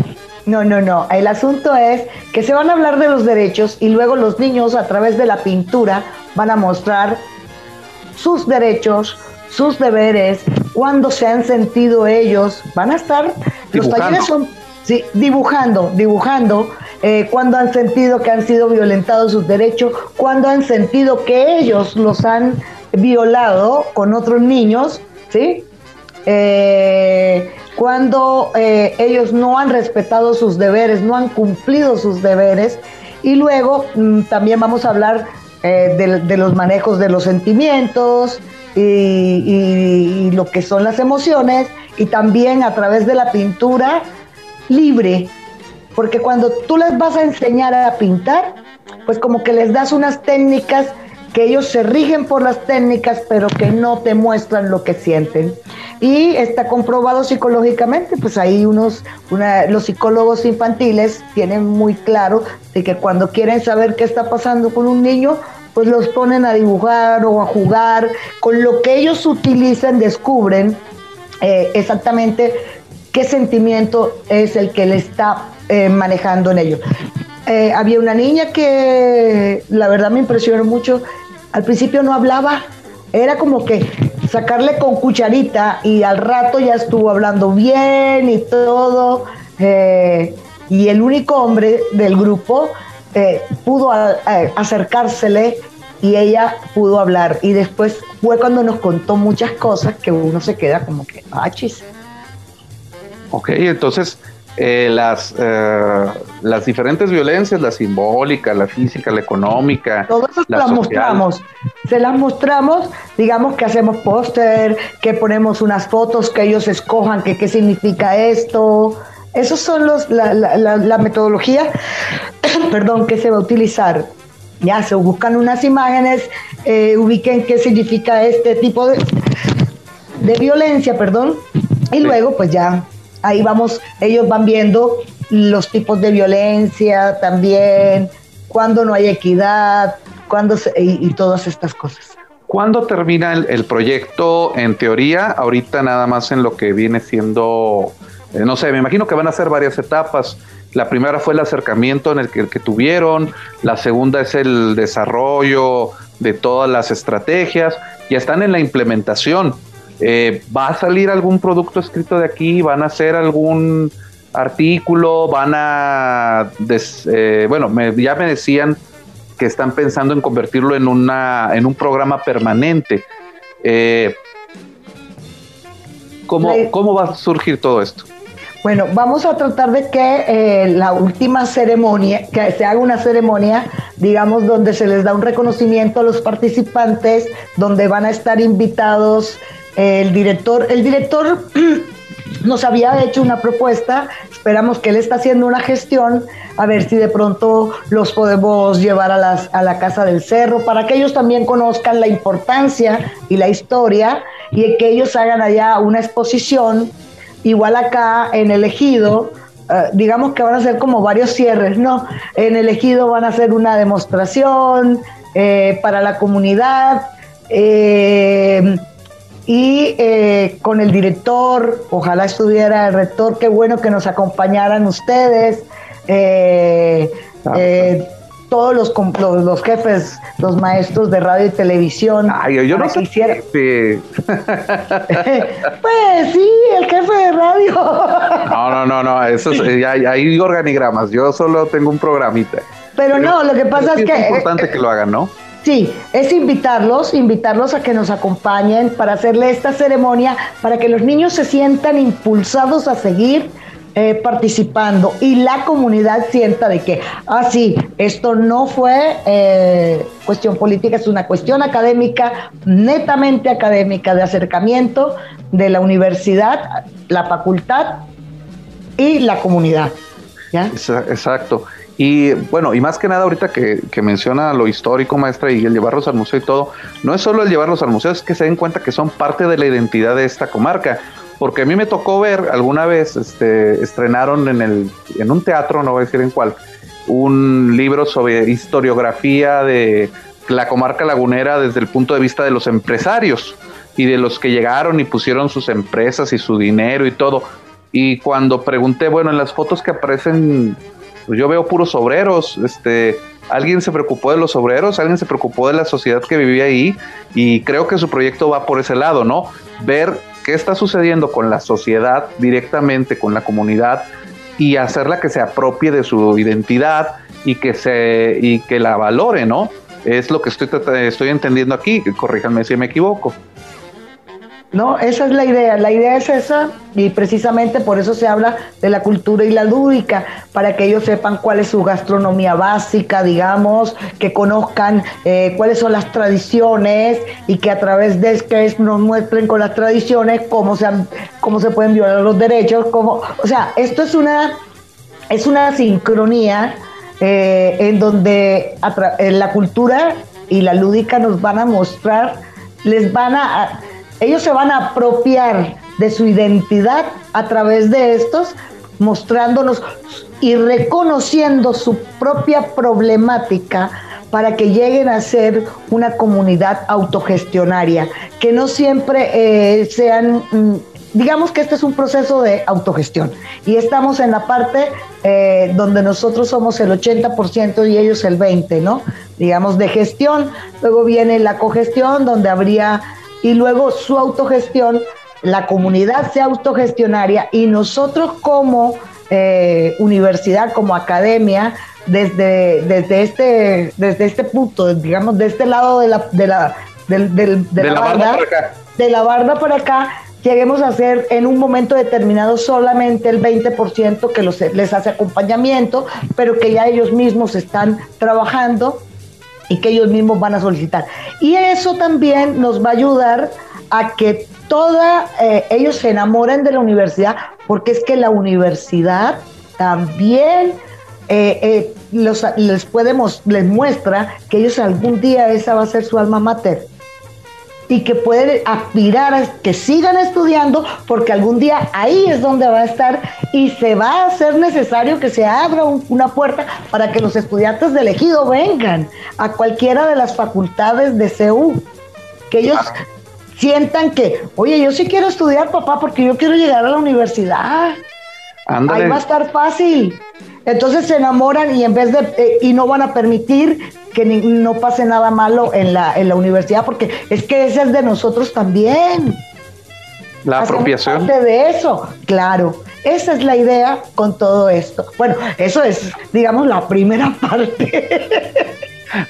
no, no, no. El asunto es que se van a hablar de los derechos y luego los niños a través de la pintura van a mostrar sus derechos, sus deberes, cuándo se han sentido ellos. Van a estar, los talleres son Dibujando, dibujando eh, cuando han sentido que han sido violentados sus derechos, cuando han sentido que ellos los han violado con otros niños, ¿sí? Eh, cuando eh, ellos no han respetado sus deberes, no han cumplido sus deberes. Y luego mm, también vamos a hablar de, los manejos de los sentimientos y lo que son las emociones y también a través de la pintura libre, porque cuando tú les vas a enseñar a pintar, pues como que les das unas técnicas que ellos se rigen por las técnicas, pero que no te muestran lo que sienten. Y está comprobado psicológicamente, pues ahí unos, los psicólogos infantiles tienen muy claro de que cuando quieren saber qué está pasando con un niño, pues los ponen a dibujar o a jugar, con lo que ellos utilizan descubren eh, exactamente qué sentimiento es el que le está eh, manejando en ello. Eh, había una niña que la verdad me impresionó mucho. Al principio no hablaba, era como que sacarle con cucharita y al rato ya estuvo hablando bien y todo. Eh, y el único hombre del grupo pudo acercársele y ella pudo hablar. Y después fue cuando nos contó muchas cosas que uno se queda como que, ah, chis. Ok, entonces eh, las, eh, las diferentes violencias, la simbólica, la física, la económica. Todo eso se las mostramos. Se las mostramos, digamos que hacemos póster, que ponemos unas fotos, que ellos escojan que, qué significa esto. Esos son los, la, la, metodología perdón, que se va a utilizar. Ya se buscan unas imágenes, eh, ubiquen qué significa este tipo de, de violencia, perdón, y luego pues ya ahí vamos, ellos van viendo los tipos de violencia también, cuando no hay equidad, cuando y, todas estas cosas. ¿Cuándo termina el, proyecto en teoría? Ahorita nada más en lo que viene siendo, eh, no sé, me imagino que van a ser varias etapas. La primera fue el acercamiento en el que, el que tuvieron, la segunda es el desarrollo de todas las estrategias, y están en la implementación. Eh, ¿Va a salir algún producto escrito de aquí? ¿Van a hacer algún artículo? ¿Van a... Eh, bueno, ya me decían que están pensando en convertirlo en, una, en un programa permanente. Eh, ¿cómo, ¿Cómo va a surgir todo esto? Bueno, vamos a tratar de que la última ceremonia, que se haga una ceremonia, digamos, donde se les da un reconocimiento a los participantes, donde van a estar invitados el director, el director nos había hecho una propuesta, esperamos que él está haciendo una gestión, a ver si de pronto los podemos llevar a, las, a la Casa del Cerro, para que ellos también conozcan la importancia y la historia y que ellos hagan allá una exposición, igual acá en el ejido, eh, digamos que van a ser como varios cierres, ¿no? En el ejido van a hacer una demostración eh, para la comunidad. Eh, y eh, con el director, ojalá estuviera el rector, qué bueno que nos acompañaran ustedes, eh, eh, todos los, los, jefes, los maestros de radio y televisión. Ay, yo no sé quisiera. pues sí, el jefe de radio. no, no, no, no, eso es, hay organigramas, yo solo tengo un programita. Pero, no, lo que pasa es, que... Es importante que lo hagan, ¿no? Sí, es invitarlos, invitarlos a que nos acompañen para hacerle esta ceremonia, para que los niños se sientan impulsados a seguir eh, participando y la comunidad sienta de que, ah, sí, esto no fue eh, cuestión política, es una cuestión académica, netamente académica, de acercamiento de la universidad, la facultad y la comunidad. Exacto. Y bueno, y más que nada ahorita que, menciona lo histórico, maestra, y el llevarlos al museo y todo, no es solo el llevarlos al museo, es que se den cuenta que son parte de la identidad de esta comarca. Porque a mí me tocó ver alguna vez, este, estrenaron en, el, en un teatro, no voy a decir en cuál, un libro sobre historiografía de la comarca lagunera desde el punto de vista de los empresarios y de los que llegaron y pusieron sus empresas y su dinero y todo. Y cuando pregunté, bueno, en las fotos que aparecen pues yo veo puros obreros, este, alguien se preocupó de los obreros, alguien se preocupó de la sociedad que vivía ahí y creo que su proyecto va por ese lado, ¿no? Ver qué está sucediendo con la sociedad directamente, con la comunidad y hacerla que se apropie de su identidad y que se y que la valore, ¿no? Es lo que estoy estoy entendiendo aquí, corríjanme si me equivoco. No, esa es la idea. La idea es esa y precisamente por eso se habla de la cultura y la lúdica, para que ellos sepan cuál es su gastronomía básica, digamos, que conozcan eh, cuáles son las tradiciones y que a través de que nos muestren con las tradiciones cómo se, cómo se pueden violar los derechos, cómo, o sea, esto es una, es una sincronía eh, en donde la cultura y la lúdica nos van a mostrar, les van a ellos se van a apropiar de su identidad a través de estos, mostrándonos y reconociendo su propia problemática para que lleguen a ser una comunidad autogestionaria, que no siempre eh, sean, mm, digamos que este es un proceso de autogestión y estamos en la parte eh, donde nosotros somos el 80% y ellos el 20%, ¿no? Digamos de gestión, luego viene la cogestión donde habría y luego su autogestión, la comunidad sea autogestionaria y nosotros como eh, universidad, como academia, desde, desde, este, desde este punto, digamos, de este lado de la, de la, la, barda, de la barda para acá, lleguemos a hacer en un momento determinado solamente el 20% que los, les hace acompañamiento, pero que ya ellos mismos están trabajando y que ellos mismos van a solicitar. Y eso también nos va a ayudar a que toda, eh, ellos se enamoren de la universidad, porque es que la universidad también eh, eh, los, les, podemos, les muestra que ellos algún día esa va a ser su alma mater y que pueden aspirar a que sigan estudiando porque algún día ahí es donde va a estar y se va a hacer necesario que se abra una puerta para que los estudiantes de elegido vengan a cualquiera de las facultades de CEU, que ellos sientan que, oye, yo sí quiero estudiar, papá, porque yo quiero llegar a la universidad. Ahí va a estar fácil. Entonces se enamoran y en vez de, eh, y no van a permitir que no pase nada malo en la, en la universidad, porque es que ese es de nosotros también. La apropiación. de eso, claro. Esa es la idea con todo esto. Bueno, eso es, digamos, la primera parte.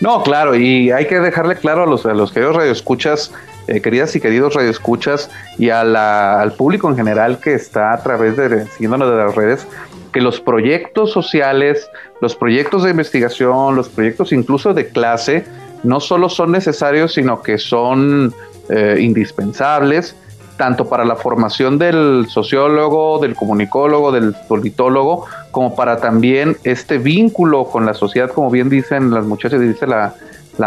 No, claro, y hay que dejarle claro a los, a los queridos radioescuchas, eh, queridas y queridos radioescuchas, y a la, al público en general que está a través de, siguiéndonos de las redes, que los proyectos sociales, los proyectos de investigación, los proyectos incluso de clase, no solo son necesarios, sino que son eh, indispensables, tanto para la formación del sociólogo, del comunicólogo, del politólogo, como para también este vínculo con la sociedad, como bien dicen las muchachas dice la,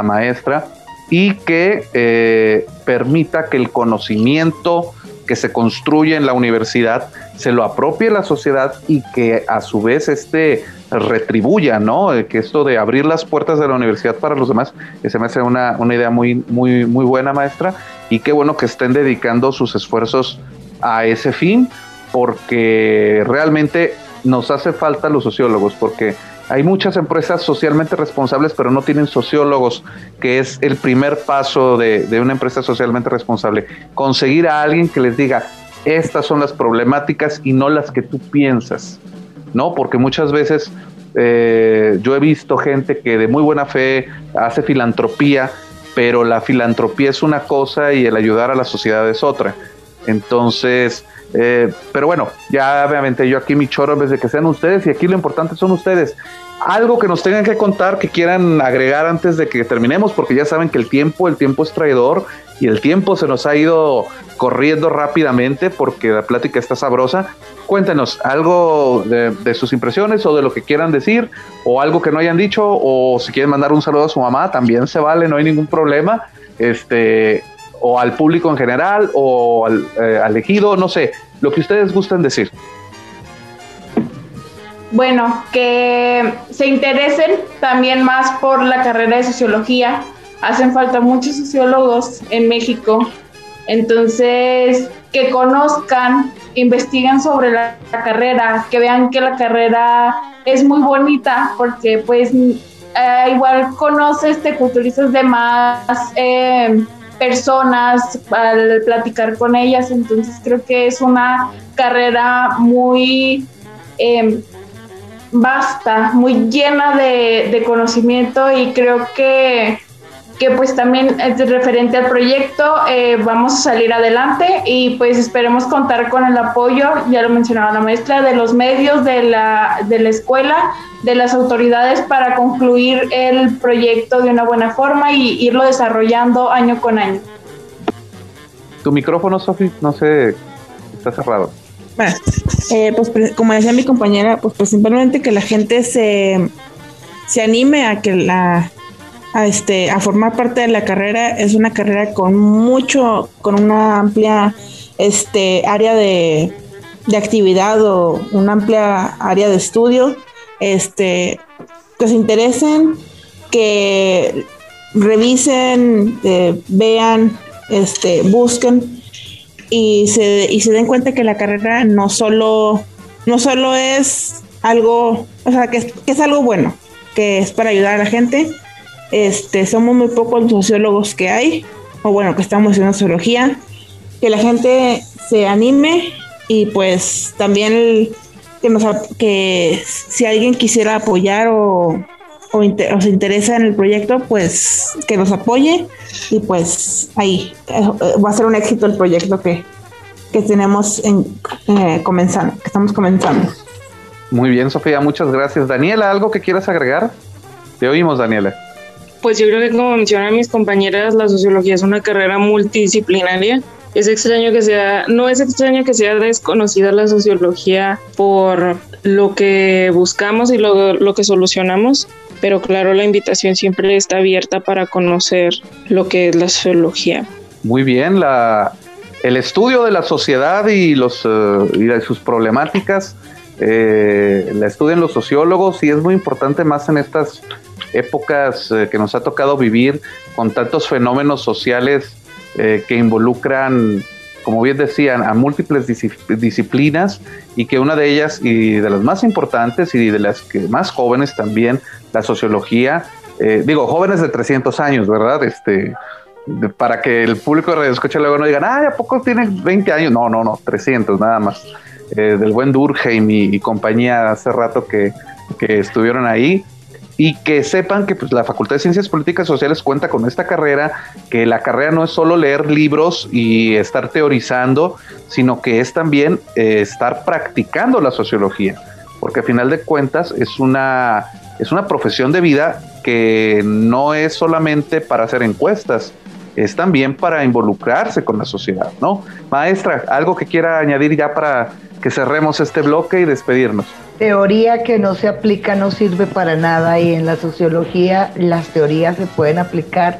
maestra, y que eh, permita que el conocimiento que se construye en la universidad se lo apropie la sociedad y que a su vez este retribuya, ¿no? Que esto de abrir las puertas de la universidad para los demás, que se me hace una, una idea muy, muy, muy buena, maestra, y qué bueno que estén dedicando sus esfuerzos a ese fin, porque realmente nos hace falta los sociólogos, porque hay muchas empresas socialmente responsables, pero no tienen sociólogos, que es el primer paso de, de, una empresa socialmente responsable. Conseguir a alguien que les diga, estas son las problemáticas y no las que tú piensas, ¿no? Porque muchas veces eh, yo he visto gente que de muy buena fe hace filantropía, pero la filantropía es una cosa y el ayudar a la sociedad es otra. Entonces, eh, pero bueno, ya obviamente yo aquí mi choro en vez de que sean ustedes y aquí lo importante son ustedes. Algo que nos tengan que contar, que quieran agregar antes de que terminemos, porque ya saben que el tiempo, el tiempo es traidor y el tiempo se nos ha ido corriendo rápidamente porque la plática está sabrosa. Cuéntenos algo de, sus impresiones o de lo que quieran decir o algo que no hayan dicho o si quieren mandar un saludo a su mamá, también se vale, no hay ningún problema. Este, o al público en general o al, eh, no sé, lo que ustedes gusten decir. Bueno, que se interesen también más por la carrera de sociología. Hacen falta muchos sociólogos en México. Entonces, que conozcan, investiguen sobre la, carrera, que vean que la carrera es muy bonita porque pues eh, igual conoces, te culturizas de más. Eh, personas al platicar con ellas, entonces creo que es una carrera muy, em, vasta, muy llena de, de conocimiento y creo que que pues también es referente al proyecto, eh, vamos a salir adelante y pues esperemos contar con el apoyo, ya lo mencionaba la maestra, de los medios, de la, de la escuela, de las autoridades para concluir el proyecto de una buena forma y irlo desarrollando año con año. Tu micrófono, Sofi, no sé, está cerrado. Bueno, eh, pues como decía mi compañera, pues principalmente que la gente se, se anime a que la a, este, a formar parte de la carrera. Es una carrera con mucho, con una amplia este, área de, de actividad o una amplia área de estudio. Este, que se interesen, que revisen, eh, vean, este, busquen y se, y se den cuenta que la carrera no solo, no solo es algo, o sea, que que es algo bueno, que es para ayudar a la gente, este, somos muy pocos los sociólogos que hay, o bueno, que estamos en sociología, que la gente se anime y pues también que, nos, que si alguien quisiera apoyar o, o, se interesa en el proyecto, pues que nos apoye y pues ahí eh, va a ser un éxito el proyecto que, que tenemos en, eh, comenzando, que estamos comenzando. Muy bien, Sofía, muchas gracias. Daniela, ¿algo que quieras agregar? Te oímos, Daniela. Pues yo creo que como mencionan mis compañeras, la sociología es una carrera multidisciplinaria. Es extraño que sea, no es extraño que sea desconocida la sociología por lo que buscamos y lo, lo que solucionamos, pero claro, la invitación siempre está abierta para conocer lo que es la sociología. Muy bien, la, el estudio de la sociedad y, los, uh, y sus problemáticas eh, la estudian los sociólogos y es muy importante más en estas épocas eh, que nos ha tocado vivir con tantos fenómenos sociales eh, que involucran, como bien decían, a múltiples disciplinas y que una de ellas y de las más importantes y de las que más jóvenes también, la sociología, eh, digo, jóvenes de 300 años, ¿verdad? Este, para que el público de luego no digan, ay, ¿a poco tienen 20 años? No, no, no, 300 nada más. del buen Durkheim y, y, compañía hace rato que, que estuvieron ahí y que sepan que pues, la Facultad de Ciencias Políticas Sociales cuenta con esta carrera, que la carrera no es solo leer libros y estar teorizando, sino que es también eh, estar practicando la sociología, porque a final de cuentas es una, es una profesión de vida que no es solamente para hacer encuestas, es también para involucrarse con la sociedad, ¿no? Maestra, algo que quiera añadir ya para que cerremos este bloque y despedirnos teoría que no se aplica no sirve para nada y en la sociología las teorías se pueden aplicar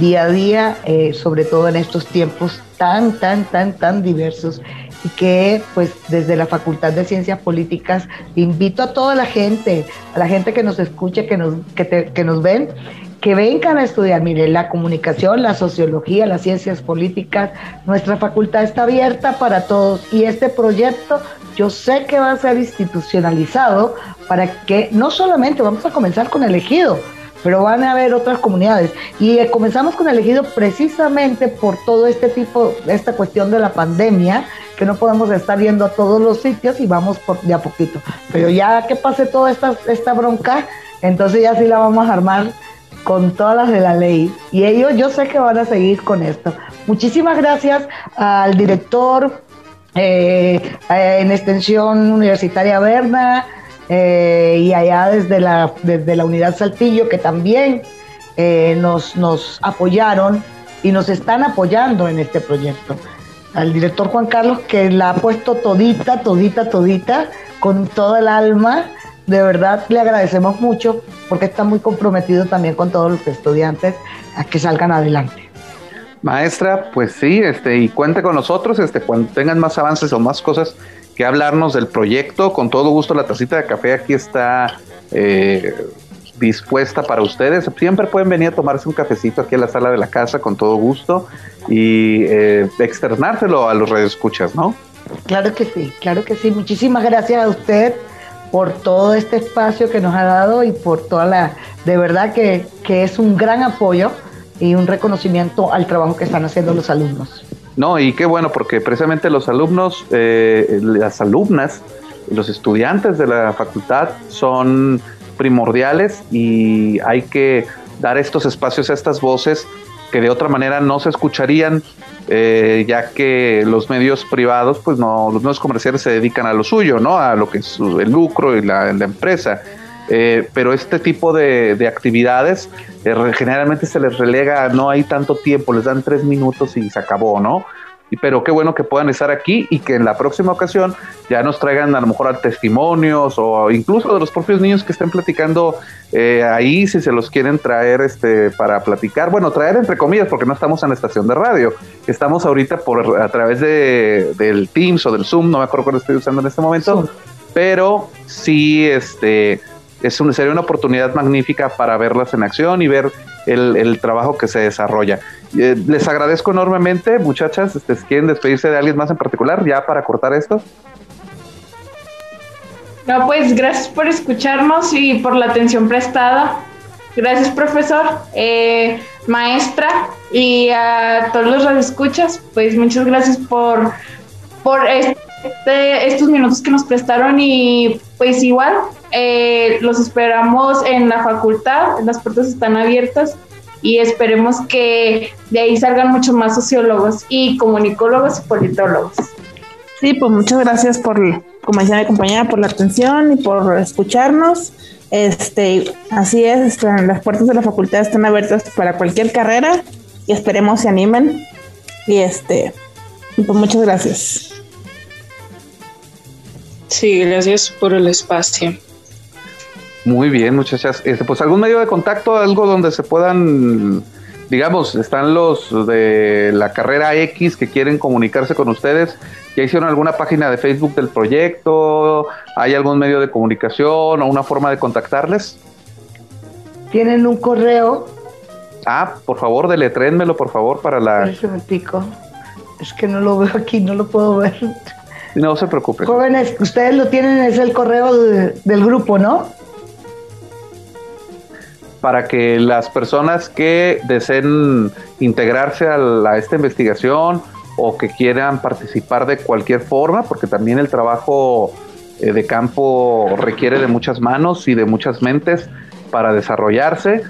día a día, eh, sobre todo en estos tiempos tan, tan, tan, tan diversos y que pues desde la Facultad de Ciencias Políticas invito a toda la gente, a la gente que nos escuche, que nos, que, que nos ven, que vengan a estudiar. Mire, la comunicación, la sociología, las ciencias políticas, nuestra facultad está abierta para todos y este proyecto yo sé que va a ser institucionalizado para que no solamente vamos a comenzar con elegido, pero van a haber otras comunidades. Y eh, comenzamos con elegido precisamente por todo este tipo, esta cuestión de la pandemia, que no podemos estar yendo a todos los sitios y vamos por, de a poquito. Pero ya que pase toda esta, esta bronca, entonces ya sí la vamos a armar con todas las de la ley. Y ellos yo sé que van a seguir con esto. Muchísimas gracias al director eh, eh, en Extensión Universitaria Berna eh, y allá desde la, desde la Unidad Saltillo que también nos, nos apoyaron y nos están apoyando en este proyecto. Al director Juan Carlos que la ha puesto todita, todita, todita, con todo el alma de verdad le agradecemos mucho porque está muy comprometido también con todos los estudiantes a que salgan adelante. Maestra, pues sí, este, y cuente con nosotros, este, cuando tengan más avances o más cosas que hablarnos del proyecto, con todo gusto la tacita de café aquí está eh, dispuesta para ustedes. Siempre pueden venir a tomarse un cafecito aquí en la sala de la casa con todo gusto y eh, externárselo a los radioescuchas, ¿no? Claro que sí, claro que sí. Muchísimas gracias a usted por todo este espacio que nos ha dado y por toda la, de verdad que, que es un gran apoyo y un reconocimiento al trabajo que están haciendo los alumnos. No, y qué bueno, porque precisamente los alumnos, eh, las alumnas, los estudiantes de la facultad son primordiales y hay que dar estos espacios a estas voces que de otra manera no se escucharían, eh, ya que los medios privados, pues no, los medios comerciales se dedican a lo suyo, ¿no? A lo que es el lucro y la, empresa. Eh, pero este tipo de, actividades eh, generalmente se les relega, no hay tanto tiempo, les dan tres minutos y se acabó, ¿no? Pero qué bueno que puedan estar aquí y que en la próxima ocasión ya nos traigan a lo mejor testimonios o incluso de los propios niños que estén platicando eh, ahí si se los quieren traer este para platicar. Bueno traer entre comillas porque no estamos en la estación de radio. Estamos ahorita por a través de del Teams o del Zoom no me acuerdo cuál estoy usando en este momento pero sí este es un, sería una oportunidad magnífica para verlas en acción y ver el, el trabajo que se desarrolla. Eh, les agradezco enormemente, muchachas. Este, ¿Quieren despedirse de alguien más en particular ya para cortar esto? No, pues gracias por escucharnos y por la atención prestada. Gracias, profesor, eh, maestra y a todos los radioescuchas. Pues muchas gracias por, por este, estos minutos que nos prestaron y pues igual eh, los esperamos en la facultad. Las puertas están abiertas y esperemos que de ahí salgan mucho más sociólogos y comunicólogos y politólogos. Sí, pues muchas gracias por, como decía mi compañera, por la atención y por escucharnos. Este, así es, este, las puertas de la facultad están abiertas para cualquier carrera y esperemos se animen. Y este, pues muchas gracias. Sí, gracias por el espacio. Muy bien, muchachas. Este, pues algún medio de contacto, algo donde se puedan, digamos, están los de la carrera X que quieren comunicarse con ustedes. ¿Ya hicieron alguna página de Facebook del proyecto? ¿Hay algún medio de comunicación o una forma de contactarles? Tienen un correo. Ah, por favor, deletrénmelo, por favor, para la. Es que no lo veo aquí, no lo puedo ver. No se preocupe. Jóvenes, ustedes lo tienen, es el correo del grupo, ¿no? para que las personas que deseen integrarse a, esta investigación o que quieran participar de cualquier forma, porque también el trabajo eh, de campo requiere de muchas manos y de muchas mentes para desarrollarse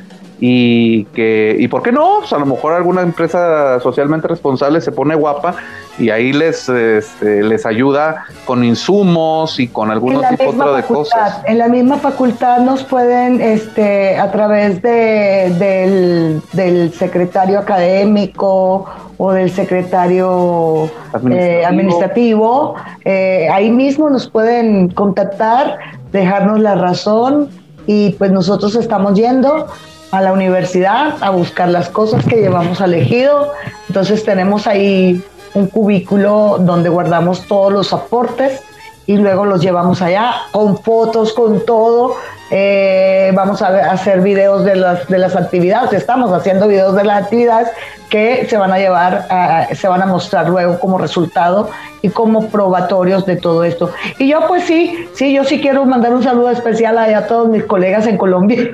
y que, y por qué no, pues a lo mejor alguna empresa socialmente responsable se pone guapa y ahí les, este, les ayuda con insumos y con algunos tipos de cosas. En la misma facultad nos pueden, este, a través de, del, secretario académico o del secretario administrativo, eh, eh, ahí mismo nos pueden contactar, dejarnos la razón y pues nosotros estamos yendo a la universidad a buscar las cosas que llevamos elegido. Entonces tenemos ahí un cubículo donde guardamos todos los aportes y luego los llevamos allá con fotos, con todo. Eh, vamos a hacer videos de las, de las actividades, estamos haciendo videos de las actividades que se van a llevar, se van a mostrar luego como resultado y como probatorios de todo esto. Y yo pues sí, sí, yo sí quiero mandar un saludo especial a, todos mis colegas en Colombia.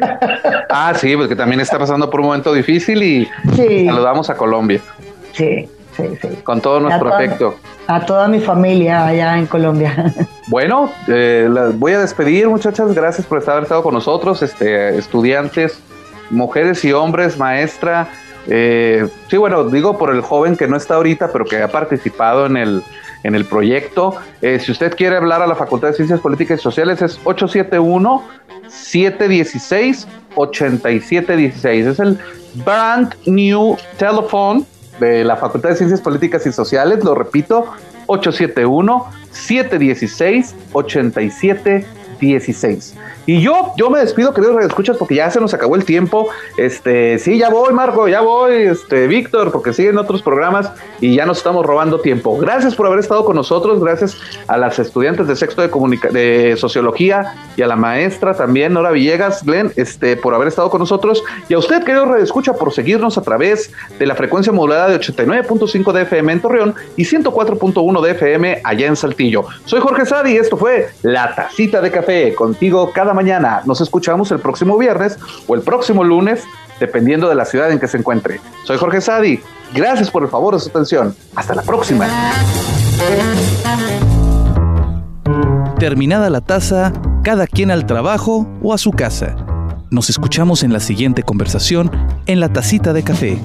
Ah, sí, porque también está pasando por un momento difícil y saludamos a Colombia. Sí. Sí, sí. Con todo nuestro afecto. A toda mi familia allá en Colombia. Bueno, eh, voy a despedir, muchachas. Gracias por haber estado con nosotros, este, estudiantes, mujeres y hombres, maestra, eh, sí, bueno, digo por el joven que no está ahorita, pero que ha participado en el, en el proyecto. Eh, si usted quiere hablar a la Facultad de Ciencias Políticas y Sociales, es 871-716-8716. Es el brand new telephone de la Facultad de Ciencias Políticas y Sociales. Lo repito, 871-716-8716. Y yo, yo me despido, queridos escuchas porque ya se nos acabó el tiempo. Este, sí, ya voy, Marco, ya voy, este, Víctor, porque siguen otros programas y ya nos estamos robando tiempo. Gracias por haber estado con nosotros, gracias a las estudiantes de sexto de, de sociología y a la maestra también, Nora Villegas, Glenn, este, por haber estado con nosotros. Y a usted, querido escucha, por seguirnos a través de la frecuencia modulada de 89.5 de FM en Torreón y 104.1 de FM allá en Saltillo. Soy Jorge Sadi y esto fue La Tacita de Contigo cada mañana. Nos escuchamos el próximo viernes o el próximo lunes, dependiendo de la ciudad en que se encuentre. Soy Jorge Sadi. Gracias por el favor de su atención. Hasta la próxima. Terminada la taza, cada quien al trabajo o a su casa. Nos escuchamos en la siguiente conversación en la tacita de café